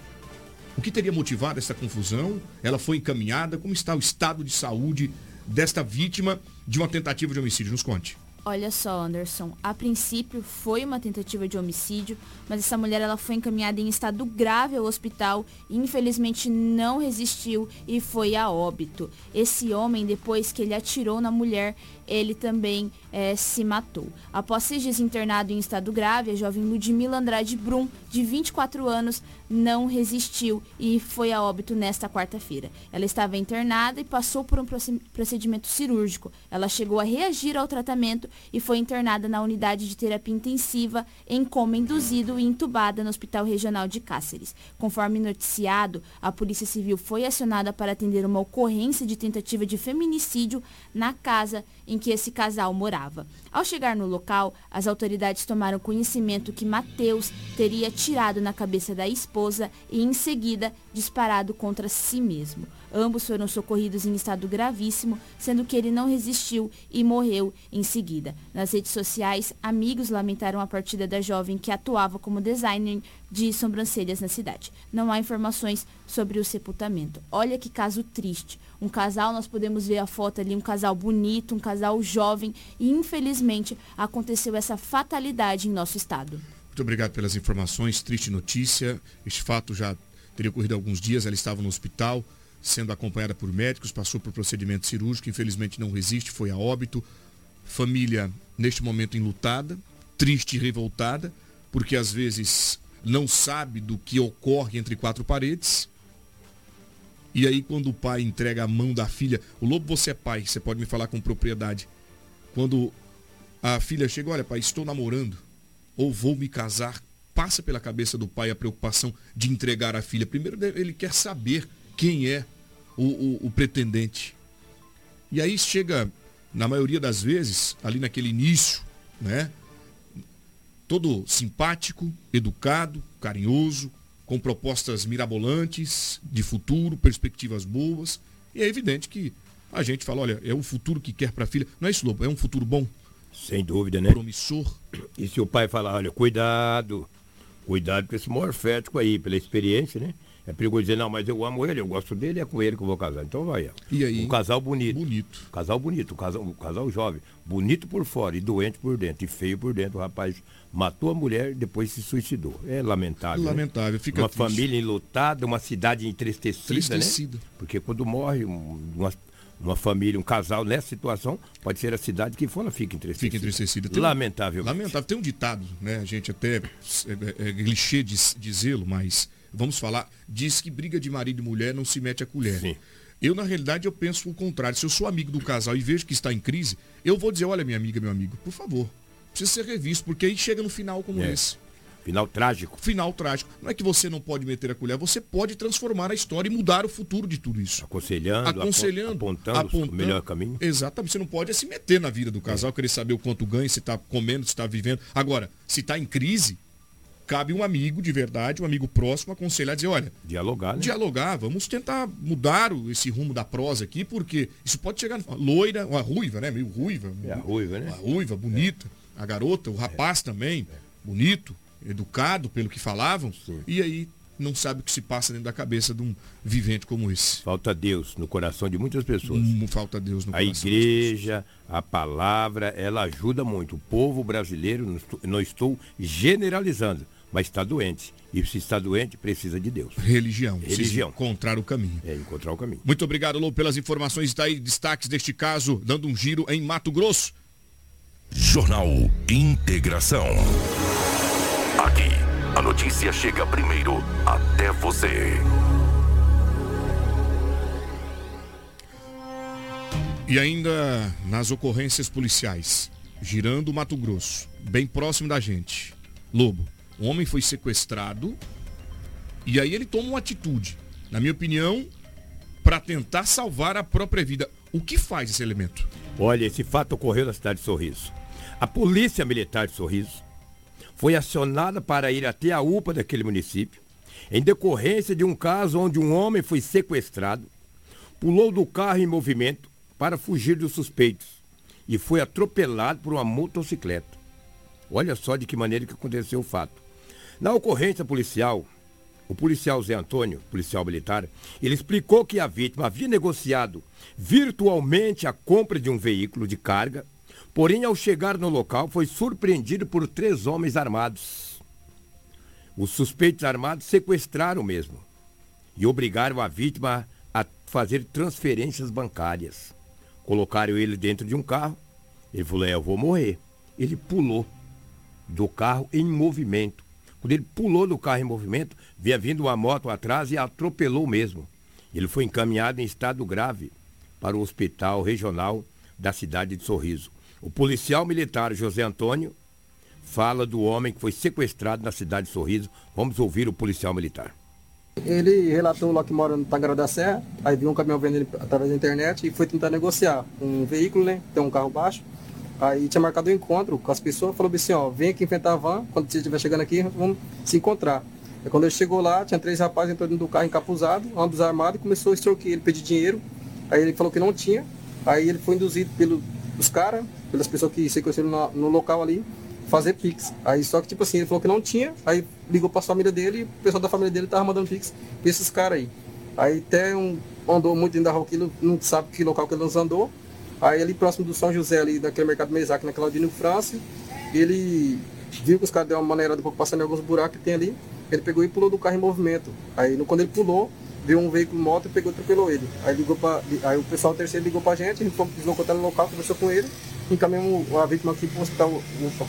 O que teria motivado essa confusão? Ela foi encaminhada? Como está o estado de saúde desta vítima de uma tentativa de homicídio? Nos conte. Olha só, Anderson, a princípio foi uma tentativa de homicídio, mas essa mulher ela foi encaminhada em estado grave ao hospital e infelizmente não resistiu e foi a óbito. Esse homem, depois que ele atirou na mulher, ele também é, se matou. Após seis dias internado em estado grave, a jovem Ludmila Andrade Brum, de 24 anos, não resistiu e foi a óbito nesta quarta-feira. Ela estava internada e passou por um procedimento cirúrgico. Ela chegou a reagir ao tratamento e foi internada na unidade de terapia intensiva em coma induzido e entubada no Hospital Regional de Cáceres. Conforme noticiado, a Polícia Civil foi acionada para atender uma ocorrência de tentativa de feminicídio na casa em que esse casal morava. Ao chegar no local, as autoridades tomaram conhecimento que Mateus teria tirado na cabeça da esposa e, em seguida, disparado contra si mesmo. Ambos foram socorridos em estado gravíssimo, sendo que ele não resistiu e morreu em seguida. Nas redes sociais, amigos lamentaram a partida da jovem que atuava como designer de sobrancelhas na cidade. Não há informações sobre o sepultamento. Olha que caso triste. Um casal, nós podemos ver a foto ali, um casal bonito, um casal jovem, e infelizmente aconteceu essa fatalidade em nosso estado. Muito obrigado pelas informações. Triste notícia. Este fato já teria ocorrido há alguns dias. Ela estava no hospital, sendo acompanhada por médicos, passou por procedimento cirúrgico, infelizmente não resiste, foi a óbito. Família, neste momento, enlutada, triste e revoltada, porque às vezes não sabe do que ocorre entre quatro paredes. E aí, quando o pai entrega a mão da filha, o lobo, você é pai, você pode me falar com propriedade. Quando a filha chega, olha, pai, estou namorando, ou vou me casar, passa pela cabeça do pai a preocupação de entregar a filha. Primeiro, ele quer saber quem é o, o, o pretendente. E aí chega, na maioria das vezes, ali naquele início, né? todo simpático, educado, carinhoso, com propostas mirabolantes de futuro, perspectivas boas. E é evidente que a gente fala, olha, é o futuro que quer para a filha. Não é isso, Lobo? É um futuro bom? Sem dúvida, né? Promissor. E se o pai falar, olha, cuidado, cuidado com esse morfético aí, pela experiência, né? É perigoso dizer, não, mas eu amo ele, eu gosto dele, é com ele que eu vou casar. Então vai. E aí? Um casal bonito. Bonito. Casal bonito, um casal, um casal jovem. Bonito por fora e doente por dentro. E feio por dentro. O rapaz matou a mulher e depois se suicidou. É lamentável. Né? Lamentável, né? fica Uma triste. família enlutada, uma cidade entristecida, Entristecida. né? Porque quando morre um, uma, uma família, um casal nessa situação, pode ser a cidade que for, ela fica entristecida. Fica entristecida. Tem Lamentável. Lamentável. Tem um ditado, né? A gente até é, é, é clichê de dizê-lo, mas vamos falar. Diz que briga de marido e mulher não se mete a colher. Sim. Eu, na realidade, eu penso o contrário. Se eu sou amigo do casal e vejo que está em crise, eu vou dizer, olha, minha amiga, meu amigo, por favor, precisa ser revisto, porque aí chega no final como É. esse. Final trágico. Final trágico. Não é que você não pode meter a colher, você pode transformar a história e mudar o futuro de tudo isso. Aconselhando, Aconselhando, apontando, o melhor caminho. Exatamente. Você não pode é se meter na vida do casal, querer saber o quanto ganha, se está comendo, se está vivendo. Agora, se está em crise, cabe um amigo de verdade, um amigo próximo, aconselhar, dizer, olha, Dialogar, né? dialogar, vamos tentar mudar o- esse rumo da prosa aqui, porque isso pode chegar loira, uma ruiva, né? Meio ruiva. É a ruiva, né? Uma ruiva, bonita. A garota, o rapaz também, bonito, educado pelo que falavam. E aí não sabe o que se passa dentro da cabeça de um vivente como esse. Falta Deus no coração de muitas pessoas. Hum, falta Deus no a coração. A igreja, a palavra, ela ajuda muito. O povo brasileiro, não estou generalizando, mas está doente. E se está doente, precisa de Deus. Religião. Religião. Encontrar o caminho. É, encontrar o caminho. Muito obrigado, Lô, pelas informações. Está aí destaques deste caso, dando um giro em Mato Grosso. Jornal Integração. Aqui, a notícia chega primeiro até você. E ainda nas ocorrências policiais, girando Mato Grosso, bem próximo da gente. Lobo, um homem foi sequestrado e aí ele toma uma atitude, na minha opinião, para tentar salvar a própria vida. O que faz esse elemento? Olha, esse fato ocorreu na cidade de Sorriso. A Polícia Militar de Sorriso foi acionada para ir até a UPA daquele município, em decorrência de um caso onde um homem foi sequestrado, pulou do carro em movimento para fugir dos suspeitos e foi atropelado por uma motocicleta. Olha só de que maneira que aconteceu o fato. Na ocorrência policial, o policial Zé Antônio, policial militar, ele explicou que a vítima havia negociado virtualmente a compra de um veículo de carga, porém, ao chegar no local, foi surpreendido por três homens armados. Os suspeitos armados sequestraram mesmo e obrigaram a vítima a fazer transferências bancárias. Colocaram ele dentro de um carro. Ele falou: é, Eu vou morrer. Ele pulou do carro em movimento quando ele pulou do carro em movimento, vinha vindo uma moto atrás e atropelou mesmo. Ele foi encaminhado em estado grave para o hospital regional da cidade de Sorriso. O policial militar José Antônio fala do homem que foi sequestrado na cidade de Sorriso. Vamos ouvir o policial militar. Ele relatou lá que mora no Tangará da Serra, aí viu um caminhão vendendo através da internet e foi tentar negociar um veículo, né? Tem um carro baixo. Aí tinha marcado um encontro com as pessoas, falou assim, ó, vem aqui enfrentar a van, quando você estiver chegando aqui, vamos se encontrar. Aí quando ele chegou lá, tinha três rapazes entrando do carro encapuzado, ambos armados, e começou a extorquir ele, pedir dinheiro. Aí ele falou que não tinha, aí ele foi induzido pelos caras, pelas pessoas que sequestraram no, no local ali, fazer Pix. Aí só que tipo assim, ele falou que não tinha, aí ligou para a família dele e o pessoal da família dele tava mandando Pix pra esses caras aí. Aí até um andou muito dentro da rua, não sabe que local que ele nos andou. Aí ali próximo do São José, ali daquele mercado Mesac, na Claudino França, ele viu que os caras deram uma maneira de passando em alguns buracos que tem ali. Ele pegou e pulou do carro em movimento. Aí quando ele pulou, viu um veículo moto e pegou e atropelou ele. Aí ligou para aí o pessoal terceiro ligou pra gente, a gente deslocou até no local, conversou com ele, e encaminhamos a vítima aqui pro hospital UFA.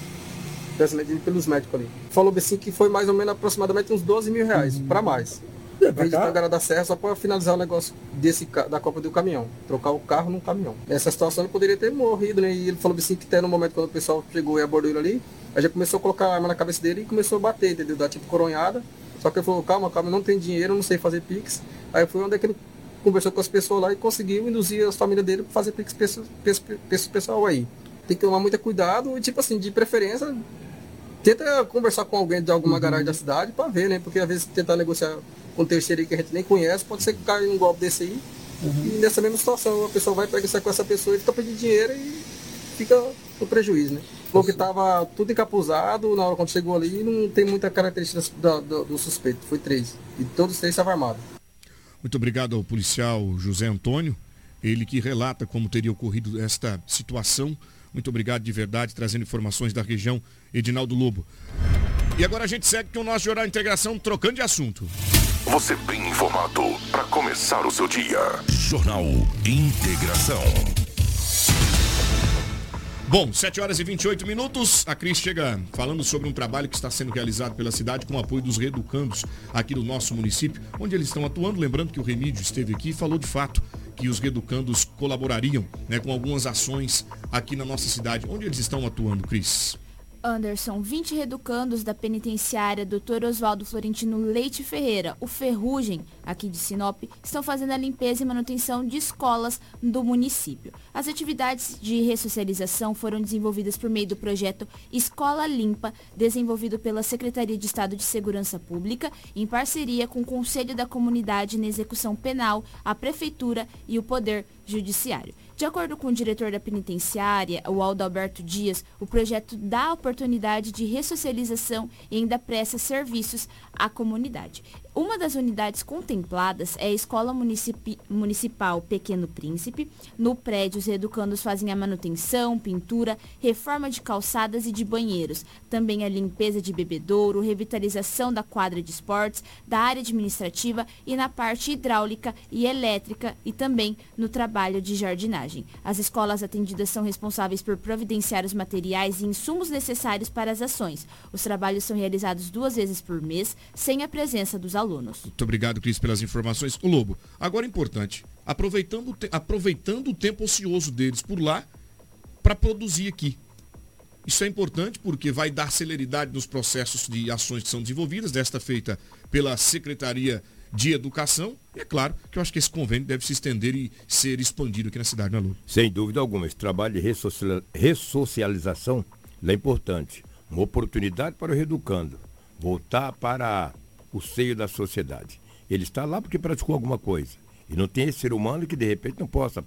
Pelos médicos ali. Falou assim que foi mais ou menos aproximadamente uns 12 mil reais, uhum. para mais. Veio de Tangará da Serra só para finalizar o negócio desse, da Copa do Caminhão. Trocar o carro num caminhão. Nessa situação ele poderia ter morrido, né? E ele falou assim que até no momento quando o pessoal chegou e abordou ele ali, aí já começou a colocar a arma na cabeça dele e começou a bater, entendeu? Dar tipo coronhada. Só que ele falou, calma, calma, não tem dinheiro, não sei fazer Pix. Aí foi onde é que ele conversou com as pessoas lá e conseguiu induzir as famílias dele para fazer Pix para esse pessoal aí. Tem que tomar muito cuidado e, tipo assim, de preferência, tenta conversar com alguém de alguma uhum. garagem da cidade para ver, né? Porque às vezes tentar negociar com terceiro que a gente nem conhece, pode ser que caia um golpe desse aí. Uhum. E nessa mesma situação, a pessoa vai pegar com essa pessoa e fica pedindo dinheiro e fica no prejuízo, né? Falou que estava tudo encapuzado, na hora quando chegou ali, não tem muita característica do, do, do suspeito, foi três. E todos três estavam armados. Muito obrigado ao policial José Antônio, ele que relata como teria ocorrido esta situação. Muito obrigado de verdade, trazendo informações da região Edinaldo Lobo. E agora a gente segue com o nosso Jornal Integração, trocando de assunto. Você bem informado para começar o seu dia. Jornal Integração. Bom, 7 horas e 28 minutos. A Cris chega falando sobre um trabalho que está sendo realizado pela cidade com o apoio dos reeducandos aqui do nosso município, onde eles estão atuando. Lembrando que o Remídio esteve aqui e falou de fato que os reeducandos colaborariam né, com algumas ações aqui na nossa cidade. Onde eles estão atuando, Cris? Anderson, 20 reeducandos da penitenciária Dr. Oswaldo Florentino Leite Ferreira, o Ferrugem, aqui de Sinop, estão fazendo a limpeza e manutenção de escolas do município. As atividades de ressocialização foram desenvolvidas por meio do projeto Escola Limpa, desenvolvido pela Secretaria de Estado de Segurança Pública, em parceria com o Conselho da Comunidade na Execução Penal, a Prefeitura e o Poder Judiciário. De acordo com o diretor da penitenciária, o Aldo Alberto Dias, o projeto dá oportunidade de ressocialização e ainda presta serviços à comunidade. Uma das unidades contempladas é a Escola Municipi Municipal Pequeno Príncipe. No prédio, os educandos fazem a manutenção, pintura, reforma de calçadas e de banheiros. Também a limpeza de bebedouro, revitalização da quadra de esportes, da área administrativa e na parte hidráulica e elétrica e também no trabalho de jardinagem. As escolas atendidas são responsáveis por providenciar os materiais e insumos necessários para as ações. Os trabalhos são realizados duas vezes por mês, sem a presença dos alunos. Muito obrigado, Cris, pelas informações. O Lobo, agora é importante, aproveitando, aproveitando o tempo ocioso deles por lá para produzir aqui. Isso é importante porque vai dar celeridade nos processos de ações que são desenvolvidas, desta feita pela Secretaria de Educação. E é claro que eu acho que esse convênio deve se estender e ser expandido aqui na cidade, não é, Lu? Sem dúvida alguma. Esse trabalho de ressocialização é importante. Uma oportunidade para o reeducando voltar para o seio da sociedade. Ele está lá porque praticou alguma coisa. E não tem esse ser humano que de repente não possa,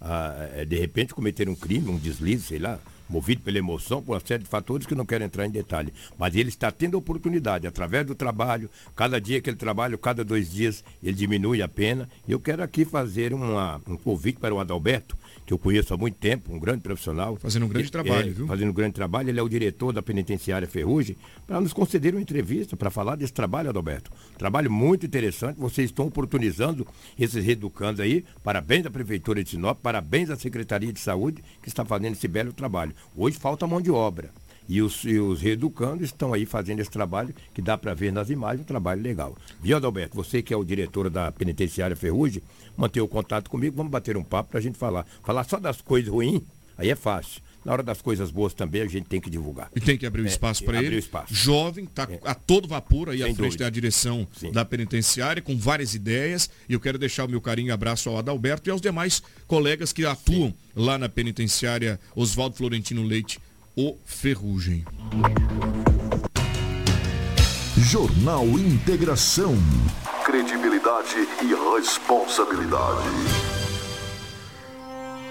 ah, de repente, cometer um crime, um deslize, sei lá, movido pela emoção, por uma série de fatores que eu não quero entrar em detalhe. Mas ele está tendo oportunidade, através do trabalho, cada dia que ele trabalha, cada dois dias, ele diminui a pena. E eu quero aqui fazer uma, um convite para o Adalberto, que eu conheço há muito tempo, um grande profissional. Fazendo um grande trabalho, é, viu? Fazendo um grande trabalho, ele é o diretor da penitenciária Ferrugem, para nos conceder uma entrevista, para falar desse trabalho, Adalberto. Trabalho muito interessante, vocês estão oportunizando esses reeducandos aí, parabéns à Prefeitura de Sinop, parabéns à Secretaria de Saúde, que está fazendo esse belo trabalho. Hoje falta mão de obra. E os, e os reeducandos estão aí fazendo esse trabalho, que dá para ver nas imagens, um trabalho legal. Viu, Adalberto? Você que é o diretor da penitenciária Ferrugem, manter o contato comigo, vamos bater um papo para a gente falar. Falar só das coisas ruins, aí é fácil. Na hora das coisas boas também a gente tem que divulgar. E tem que abrir o é, espaço para ele. Espaço. Jovem, está é. a todo vapor aí Sem à frente dúvida. da direção Sim. da penitenciária, com várias ideias. E eu quero deixar o meu carinho e abraço ao Adalberto e aos demais colegas que atuam Sim. lá na penitenciária Oswaldo Florentino Leite o Ferrugem. Jornal Integração. Credibilidade e responsabilidade.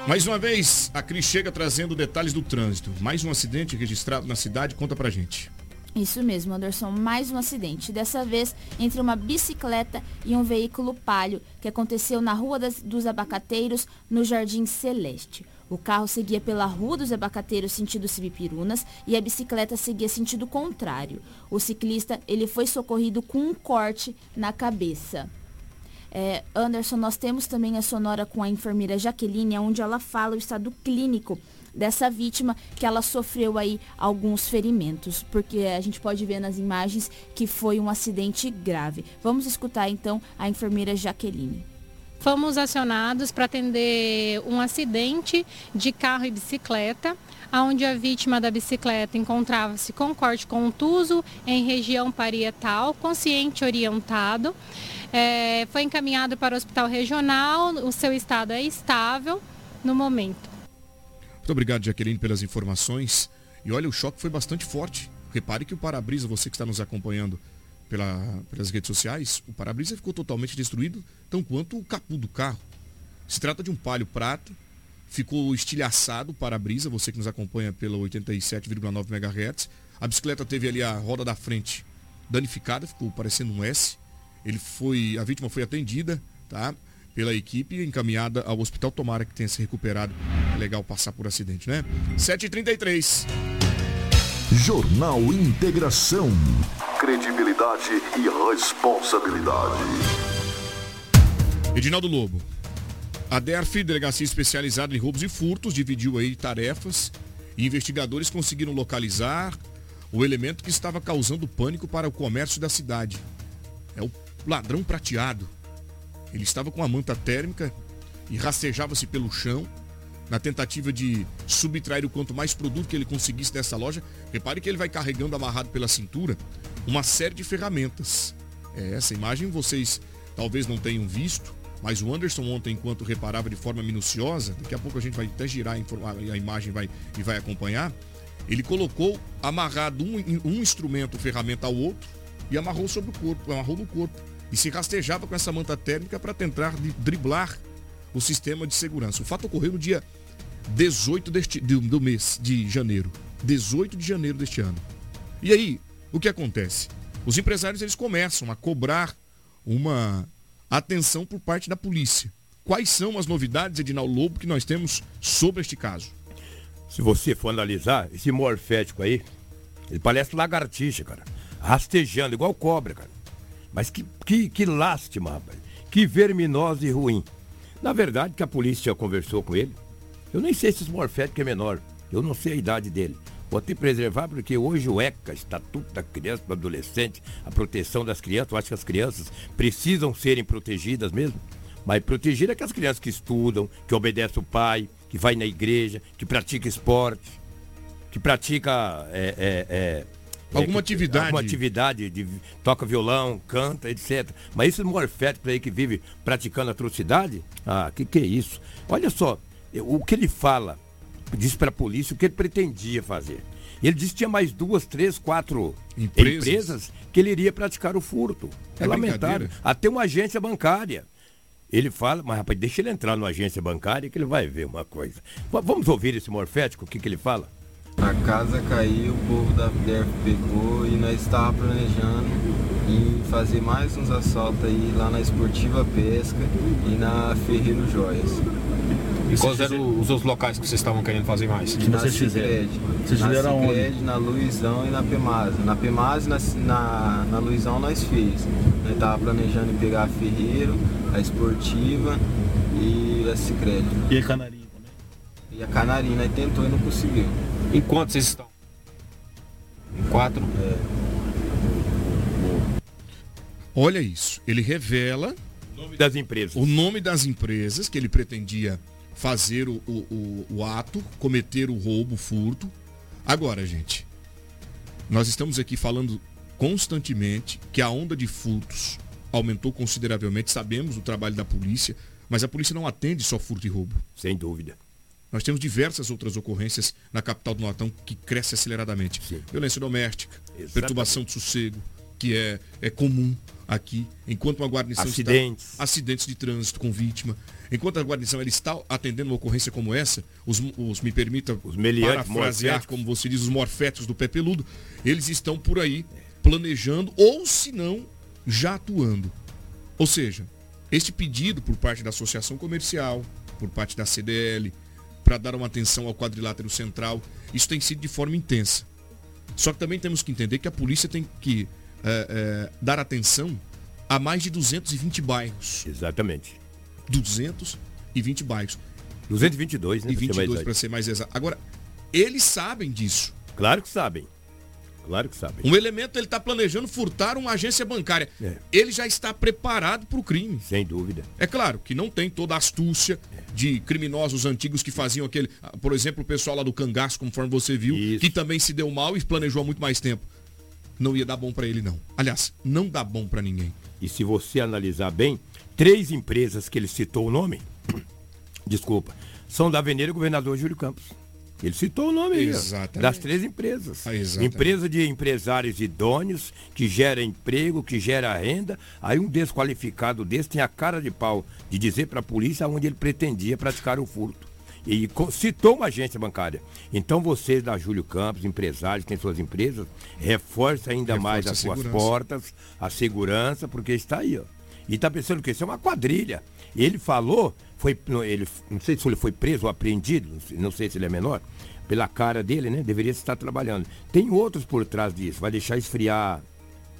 Mais uma vez, a Cris chega trazendo detalhes do trânsito. Mais um acidente registrado na cidade. Conta pra gente. Isso mesmo, Anderson. Mais um acidente. Dessa vez entre uma bicicleta e um veículo palio que aconteceu na Rua das, dos Abacateiros, no Jardim Celeste. O carro seguia pela Rua dos Abacateiros sentido Cibipirunas e a bicicleta seguia sentido contrário. O ciclista ele foi socorrido com um corte na cabeça. É, Anderson, nós temos também a sonora com a enfermeira Jaqueline, onde ela fala o estado clínico dessa vítima, que ela sofreu aí alguns ferimentos, porque a gente pode ver nas imagens que foi um acidente grave. Vamos escutar então a enfermeira Jaqueline. Fomos acionados para atender um acidente de carro e bicicleta, onde a vítima da bicicleta encontrava-se com corte contuso em região parietal, consciente orientado. É, foi encaminhado para o hospital regional, o seu estado é estável no momento. Muito obrigado, Jaqueline, pelas informações. E olha, o choque foi bastante forte. Repare que o para-brisa, você que está nos acompanhando, pela, pelas redes sociais, o para-brisa ficou totalmente destruído, tão quanto o capô do carro. Se trata de um palio prata, ficou estilhaçado o para-brisa, você que nos acompanha pela 87,9 MHz. A bicicleta teve ali a roda da frente danificada, ficou parecendo um S. Ele foi, a vítima foi atendida, tá? Pela equipe encaminhada ao hospital. Tomara que tenha se recuperado. É legal passar por acidente, né? 7h33. Jornal Integração. Credibilidade e responsabilidade. Edinaldo Lobo. A DERF, Delegacia Especializada em Roubos e Furtos, dividiu aí tarefas e investigadores conseguiram localizar o elemento que estava causando pânico para o comércio da cidade. É o ladrão prateado. Ele estava com a manta térmica e rastejava-se pelo chão na tentativa de subtrair o quanto mais produto que ele conseguisse dessa loja. Repare que ele vai carregando amarrado pela cintura uma série de ferramentas. É, essa imagem vocês talvez não tenham visto, mas o Anderson ontem, enquanto reparava de forma minuciosa, daqui a pouco a gente vai até girar a, imagem vai, e vai acompanhar, ele colocou amarrado um, um instrumento, ferramenta ao outro, e amarrou sobre o corpo, amarrou no corpo. E se rastejava com essa manta térmica para tentar driblar o sistema de segurança. O fato ocorreu no dia 18 deste, do, do mês de janeiro. 18 de janeiro deste ano. E aí, o que acontece? Os empresários eles começam a cobrar uma atenção por parte da polícia. Quais são as novidades, Edinaldo Lobo, que nós temos sobre este caso? Se você for analisar, esse morfético aí, ele parece lagartixa, cara. Rastejando, igual cobra, cara. Mas que, que, que lástima, rapaz. Que verminosa e ruim. Na verdade, que a polícia conversou com ele. Eu nem sei se esse morfético é menor. Eu não sei a idade dele. Vou até preservar porque hoje o ECA, Estatuto da Criança e do Adolescente, a proteção das crianças, eu acho que as crianças precisam serem protegidas mesmo. Mas proteger é aquelas crianças que estudam, que obedecem o pai, que vai na igreja, que pratica esporte, que pratica é, é, é, alguma atividade. Alguma atividade, de, toca violão, canta, etc. Mas esses morféticos aí que vive praticando atrocidade, ah, que que é isso? Olha só, o que ele fala, disse para a polícia o que ele pretendia fazer. Ele disse que tinha mais duas, três, quatro empresas, empresas que ele iria praticar o furto. É, é lamentável. Até uma agência bancária. Ele fala, mas rapaz, deixa ele entrar numa agência bancária que ele vai ver uma coisa. Vamos ouvir esse morfético, o que, que ele fala? A casa caiu, o povo da FDERF pegou e nós estávamos planejando em fazer mais uns assaltos aí lá na Esportiva Pesca e na Ferreiro Joias. E quais eram os outros locais que vocês estavam querendo fazer mais? Que na Cicred. Vocês fizeram na Cicred, na Luizão e na Pemasa. Na Pemasa e na, na, na Luizão nós fez. Nós estávamos planejando em pegar a Ferreiro, a Esportiva e a Cicred. E a Canarinho também? E a Canarinho, nós tentou e não conseguiu. Em quantos vocês estão? Em quatro? É. Olha isso, ele revela o nome das empresas. O nome das empresas que ele pretendia fazer o, o, o, ato, cometer o roubo, o furto. Agora, gente, nós estamos aqui falando constantemente que a onda de furtos aumentou consideravelmente. Sabemos o trabalho da polícia, mas a polícia não atende só furto e roubo. Sem dúvida. Nós temos diversas outras ocorrências na capital do Nortão que cresce aceleradamente. Sim. Violência doméstica, Exatamente. perturbação de sossego, que é, é comum aqui, enquanto uma guarnição acidentes. está acidentes de trânsito com vítima, enquanto a guarnição ela está atendendo uma ocorrência como essa, os, os me permita os parafrasear, como você diz, os morféticos do pé peludo, eles estão por aí planejando ou se não já atuando. Ou seja, este pedido por parte da associação comercial, por parte da CDL, para dar uma atenção ao quadrilátero central, isso tem sido de forma intensa. Só que também temos que entender que a polícia tem que é, é, dar atenção a mais de 220 bairros. Exatamente. 220 bairros. 222, né? E 22 para ser mais exato. Agora, eles sabem disso. Claro que sabem. Claro que sabem. Um elemento ele está planejando furtar uma agência bancária. É. Ele já está preparado para o crime. Sem dúvida. É claro que não tem toda a astúcia é. de criminosos antigos que faziam aquele. Ah, por exemplo, o pessoal lá do cangaço, conforme você viu, Isso. que também se deu mal e planejou há muito mais tempo não ia dar bom para ele não. Aliás, não dá bom para ninguém. E se você analisar bem, três empresas que ele citou o nome, desculpa, são da Avenida Governador Júlio Campos. Ele citou o nome Exatamente. das três empresas. Ah, Empresa de empresários idôneos, que gera emprego, que gera renda. Aí um desqualificado desse tem a cara de pau de dizer para a polícia onde ele pretendia praticar o furto e citou uma agência bancária. Então vocês da Júlio Campos, empresários, que têm suas empresas, reforça ainda Reforça mais as suas portas, a segurança, porque está aí, ó. E está pensando que isso é uma quadrilha. Ele falou, foi, ele, não sei se ele foi preso ou apreendido, não sei se ele é menor, pela cara dele, né? Deveria estar trabalhando. Tem outros por trás disso, vai deixar esfriar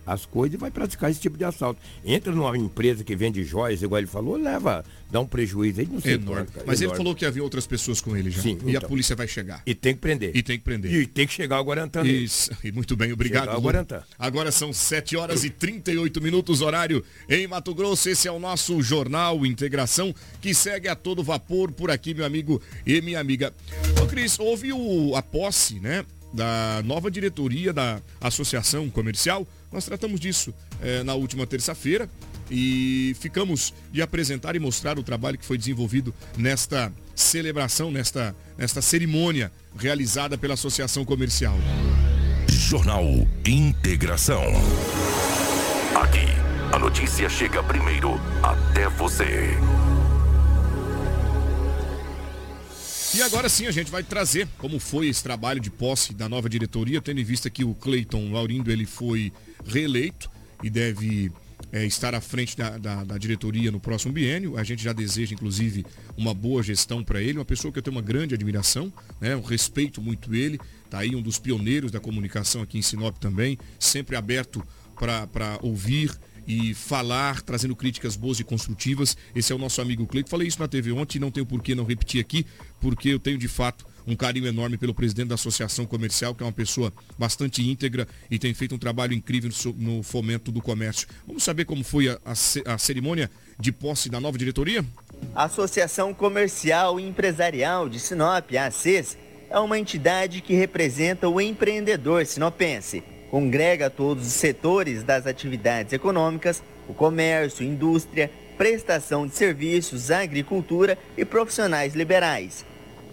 as coisas e vai praticar esse tipo de assalto. Entra numa empresa que vende joias, igual ele falou, leva, dá um prejuízo aí, não sei. Enorme. Qual, Mas enorme. ele falou que havia outras pessoas com ele já. Sim, e então. a polícia vai chegar. E tem que prender. E tem que prender. E tem que chegar ao Guarantã. Isso. E muito bem, obrigado. Ao Guarantã. Agora são 7 horas e 38 minutos, horário em Mato Grosso. Esse é o nosso Jornal Integração, que segue a todo vapor por aqui, meu amigo e minha amiga. Ô, Cris, houve o, a posse, né? Da nova diretoria da Associação Comercial nós tratamos disso é, na última terça-feira e ficamos de apresentar e mostrar o trabalho que foi desenvolvido nesta celebração, nesta, nesta cerimônia realizada pela Associação Comercial. Jornal Integração. Aqui, a notícia chega primeiro até você. E agora sim a gente vai trazer como foi esse trabalho de posse da nova diretoria, tendo em vista que o Cleiton Laurindo ele foi reeleito e deve é, estar à frente da, da, da, diretoria no próximo biênio. A gente já deseja, inclusive, uma boa gestão para ele, uma pessoa que eu tenho uma grande admiração, né? eu respeito muito ele, está aí um dos pioneiros da comunicação aqui em Sinop também, sempre aberto para ouvir e falar, trazendo críticas boas e construtivas. Esse é o nosso amigo Cleito. Falei isso na TV ontem, não tenho por que não repetir aqui, porque eu tenho de fato um carinho enorme pelo presidente da Associação Comercial, que é uma pessoa bastante íntegra e tem feito um trabalho incrível no fomento do comércio. Vamos saber como foi a, a, a cerimônia de posse da nova diretoria? A Associação Comercial e Empresarial de Sinop, a ACES, é uma entidade que representa o empreendedor sinopense. Congrega todos os setores das atividades econômicas, o comércio, indústria, prestação de serviços, agricultura e profissionais liberais.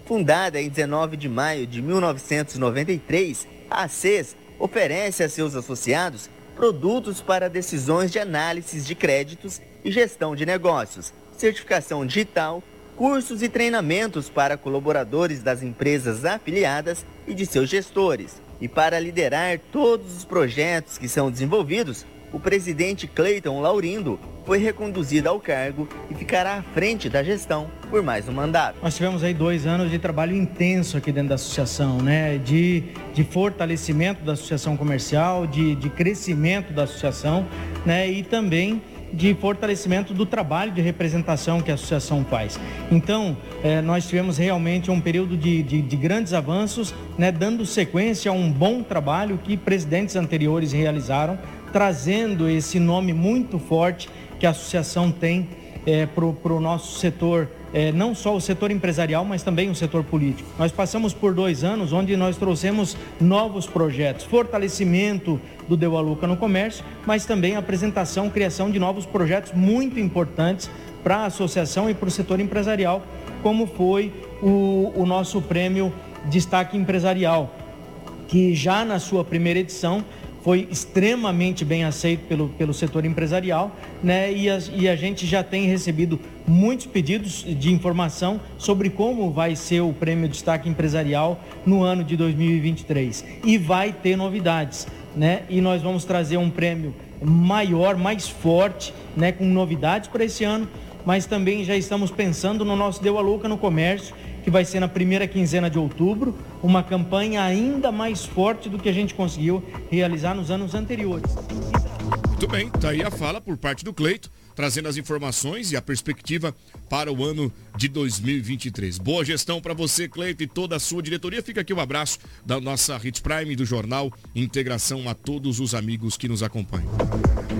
Fundada em 19 de maio de 1993, a CES oferece a seus associados produtos para decisões de análise de créditos e gestão de negócios, certificação digital, cursos e treinamentos para colaboradores das empresas afiliadas e de seus gestores. E para liderar todos os projetos que são desenvolvidos, o presidente Cleiton Laurindo foi reconduzido ao cargo e ficará à frente da gestão por mais um mandato. Nós tivemos aí dois anos de trabalho intenso aqui dentro da associação, né? De, de fortalecimento da associação comercial, de, de crescimento da associação, né? E também de fortalecimento do trabalho de representação que a associação faz. Então, eh, nós tivemos realmente um período de, de, de grandes avanços, né, dando sequência a um bom trabalho que presidentes anteriores realizaram, trazendo esse nome muito forte que a associação tem é, para o nosso setor, é, não só o setor empresarial, mas também o setor político. Nós passamos por dois anos onde nós trouxemos novos projetos, fortalecimento do Deu a Luca no comércio, mas também apresentação, criação de novos projetos muito importantes para a associação e para o setor empresarial, como foi o, o nosso prêmio Destaque Empresarial, que já na sua primeira edição foi extremamente bem aceito pelo, pelo setor empresarial, né? E a, e a gente já tem recebido muitos pedidos de informação sobre como vai ser o prêmio Destaque Empresarial no ano de 2023. E vai ter novidades, né? E nós vamos trazer um prêmio maior, mais forte, né? Com novidades para esse ano, mas também já estamos pensando no nosso Deu a Louca no Comércio, que vai ser na primeira quinzena de outubro, uma campanha ainda mais forte do que a gente conseguiu realizar nos anos anteriores. Muito bem, tá aí a fala por parte do Cleito, trazendo as informações e a perspectiva para o ano de 2023. Boa gestão para você, Cleito, e toda a sua diretoria. Fica aqui o um abraço da nossa Hit Prime do jornal Integração a todos os amigos que nos acompanham.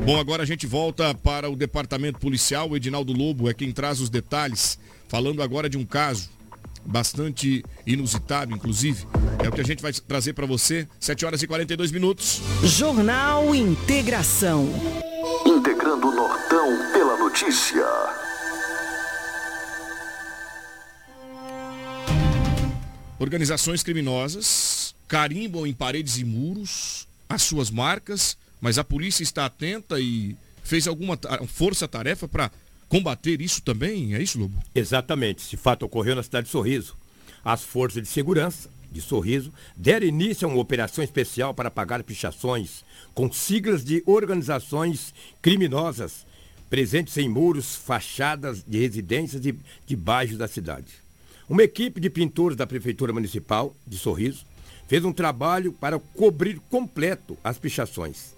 Bom, agora a gente volta para o departamento policial. O Edinaldo Lobo é quem traz os detalhes, falando agora de um caso bastante inusitado, inclusive. É o que a gente vai trazer para você, 7 horas e 42 minutos. Jornal Integração. Integrando o Nortão pela notícia. Organizações criminosas carimbam em paredes e muros as suas marcas, mas a polícia está atenta e fez alguma força-tarefa para combater isso também? É isso, Lobo? Exatamente. Esse fato ocorreu na cidade de Sorriso. As forças de segurança de Sorriso deram início a uma operação especial para pagar pichações com siglas de organizações criminosas presentes em muros, fachadas de residências e de bairros da cidade. Uma equipe de pintores da Prefeitura Municipal de Sorriso fez um trabalho para cobrir completo as pichações.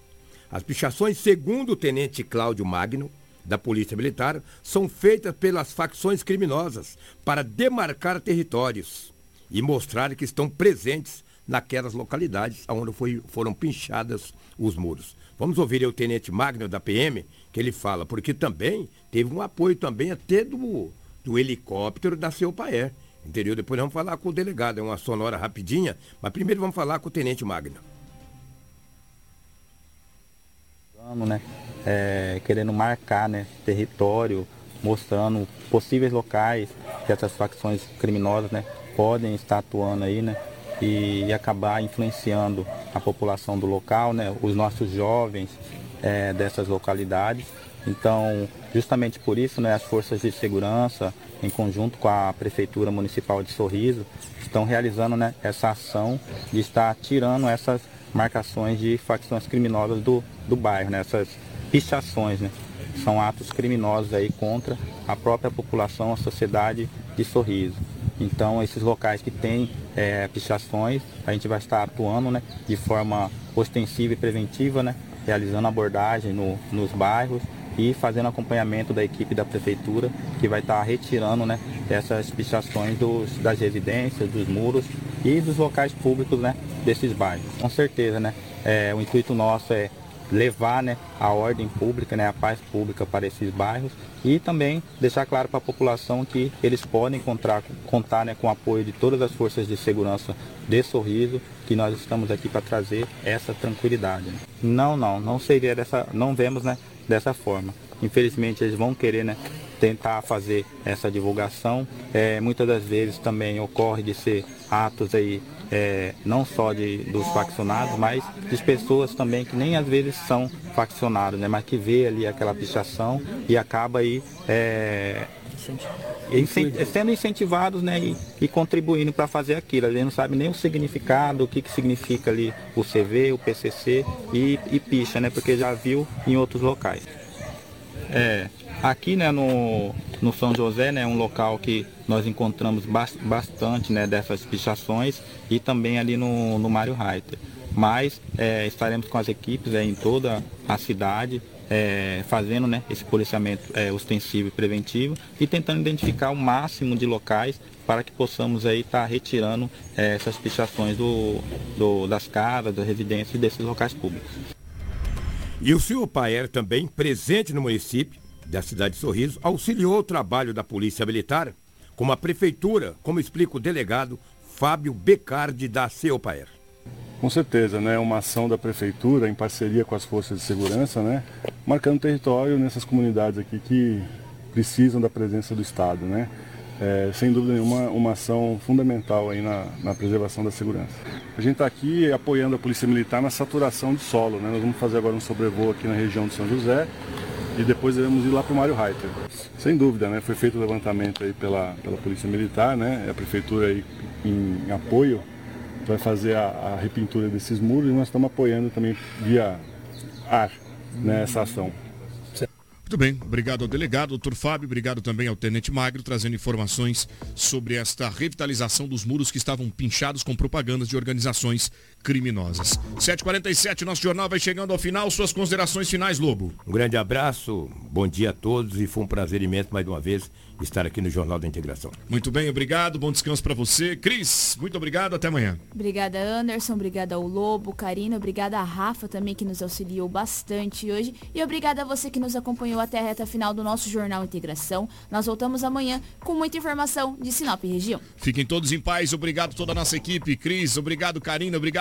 As pichações, segundo o tenente Cláudio Magno, da Polícia Militar são feitas pelas facções criminosas para demarcar territórios e mostrar que estão presentes naquelas localidades onde foi, foram pinchadas os muros. Vamos ouvir o Tenente Magno da PM, que ele fala, porque também teve um apoio também até do, do helicóptero da seu Paer. Entendeu? Depois vamos falar com o delegado, é uma sonora rapidinha, mas primeiro vamos falar com o Tenente Magno. Né? É, querendo marcar né, território, mostrando possíveis locais que essas facções criminosas né, podem estar atuando aí, né? E, acabar influenciando a população do local, né, os nossos jovens é, dessas localidades. Então, Justamente por isso, né, as forças de segurança, em conjunto com a Prefeitura Municipal de Sorriso, estão realizando né, essa ação de estar tirando essas marcações de facções criminosas do, do bairro, né, essas pichações. Né? São atos criminosos aí contra a própria população, a sociedade de Sorriso. Então, esses locais que têm é, pichações, a gente vai estar atuando né, de forma ostensiva e preventiva, né, realizando abordagem no, nos bairros e fazendo acompanhamento da equipe da prefeitura que vai estar retirando né, essas pichações dos, das residências, dos muros e dos locais públicos né, desses bairros. Com certeza, né, é, o intuito nosso é levar né, a ordem pública, né, a paz pública para esses bairros e também deixar claro para a população que eles podem encontrar, contar né, com o apoio de todas as forças de segurança de Sorriso, que nós estamos aqui para trazer essa tranquilidade. Não, não, não seria dessa, não vemos né, dessa forma. Infelizmente eles vão querer né, tentar fazer essa divulgação. É, muitas das vezes também ocorre de ser atos aí é, não só de, dos faccionados, mas de pessoas também que nem às vezes são faccionados, né, mas que vê ali aquela pichação e acaba aí é, sendo incentivados né, e, e contribuindo para fazer aquilo. Ele não sabe nem o significado, o que, que significa ali o CV, o PCC e, e picha, né, porque já viu em outros locais. É, aqui né, no, no São José, né, um local que nós encontramos bastante né, dessas pichações e também ali no, no Mário Reiter. Mas é, estaremos com as equipes é, em toda a cidade, é, fazendo né, esse policiamento é, ostensivo e preventivo e tentando identificar o máximo de locais para que possamos aí estar tá retirando é, essas pichações do, do, das casas, das residências e desses locais públicos. E o senhor também, presente no município da cidade de Sorriso, auxiliou o trabalho da Polícia Militar, como a Prefeitura, como explica o delegado Fábio Becardi da CEOPAER. Com certeza, né? Uma ação da Prefeitura em parceria com as forças de segurança, né? Marcando território nessas comunidades aqui que precisam da presença do Estado, né? É, sem dúvida nenhuma, uma ação fundamental aí na, na preservação da segurança. A gente está aqui apoiando a Polícia Militar na saturação de solo. Né? Nós vamos fazer agora um sobrevoo aqui na região de São José e depois iremos ir lá para o Mário Reiter. Sem dúvida, né? foi feito o levantamento aí pela, pela Polícia Militar, né? a Prefeitura aí em, apoio vai fazer a, a, repintura desses muros e nós estamos apoiando também via ar né, essa ação. Muito bem, obrigado ao delegado, doutor Fábio, obrigado também ao Tenente Magro, trazendo informações sobre esta revitalização dos muros que estavam pinchados com propagandas de organizações criminosas. 7h47, nosso jornal vai chegando ao final, suas considerações finais, Lobo. Um grande abraço, bom dia a todos e foi um prazer imenso mais uma vez estar aqui no Jornal da Integração. Muito bem, obrigado, bom descanso para você. Cris, muito obrigado, até amanhã. Obrigada, Anderson, obrigada ao Lobo, Karina, obrigada a Rafa também que nos auxiliou bastante hoje e obrigada a você que nos acompanhou até a reta final do nosso Jornal Integração. Nós voltamos amanhã com muita informação de Sinop região. Fiquem todos em paz, obrigado toda a nossa equipe. Cris, obrigado, Karina, obrigado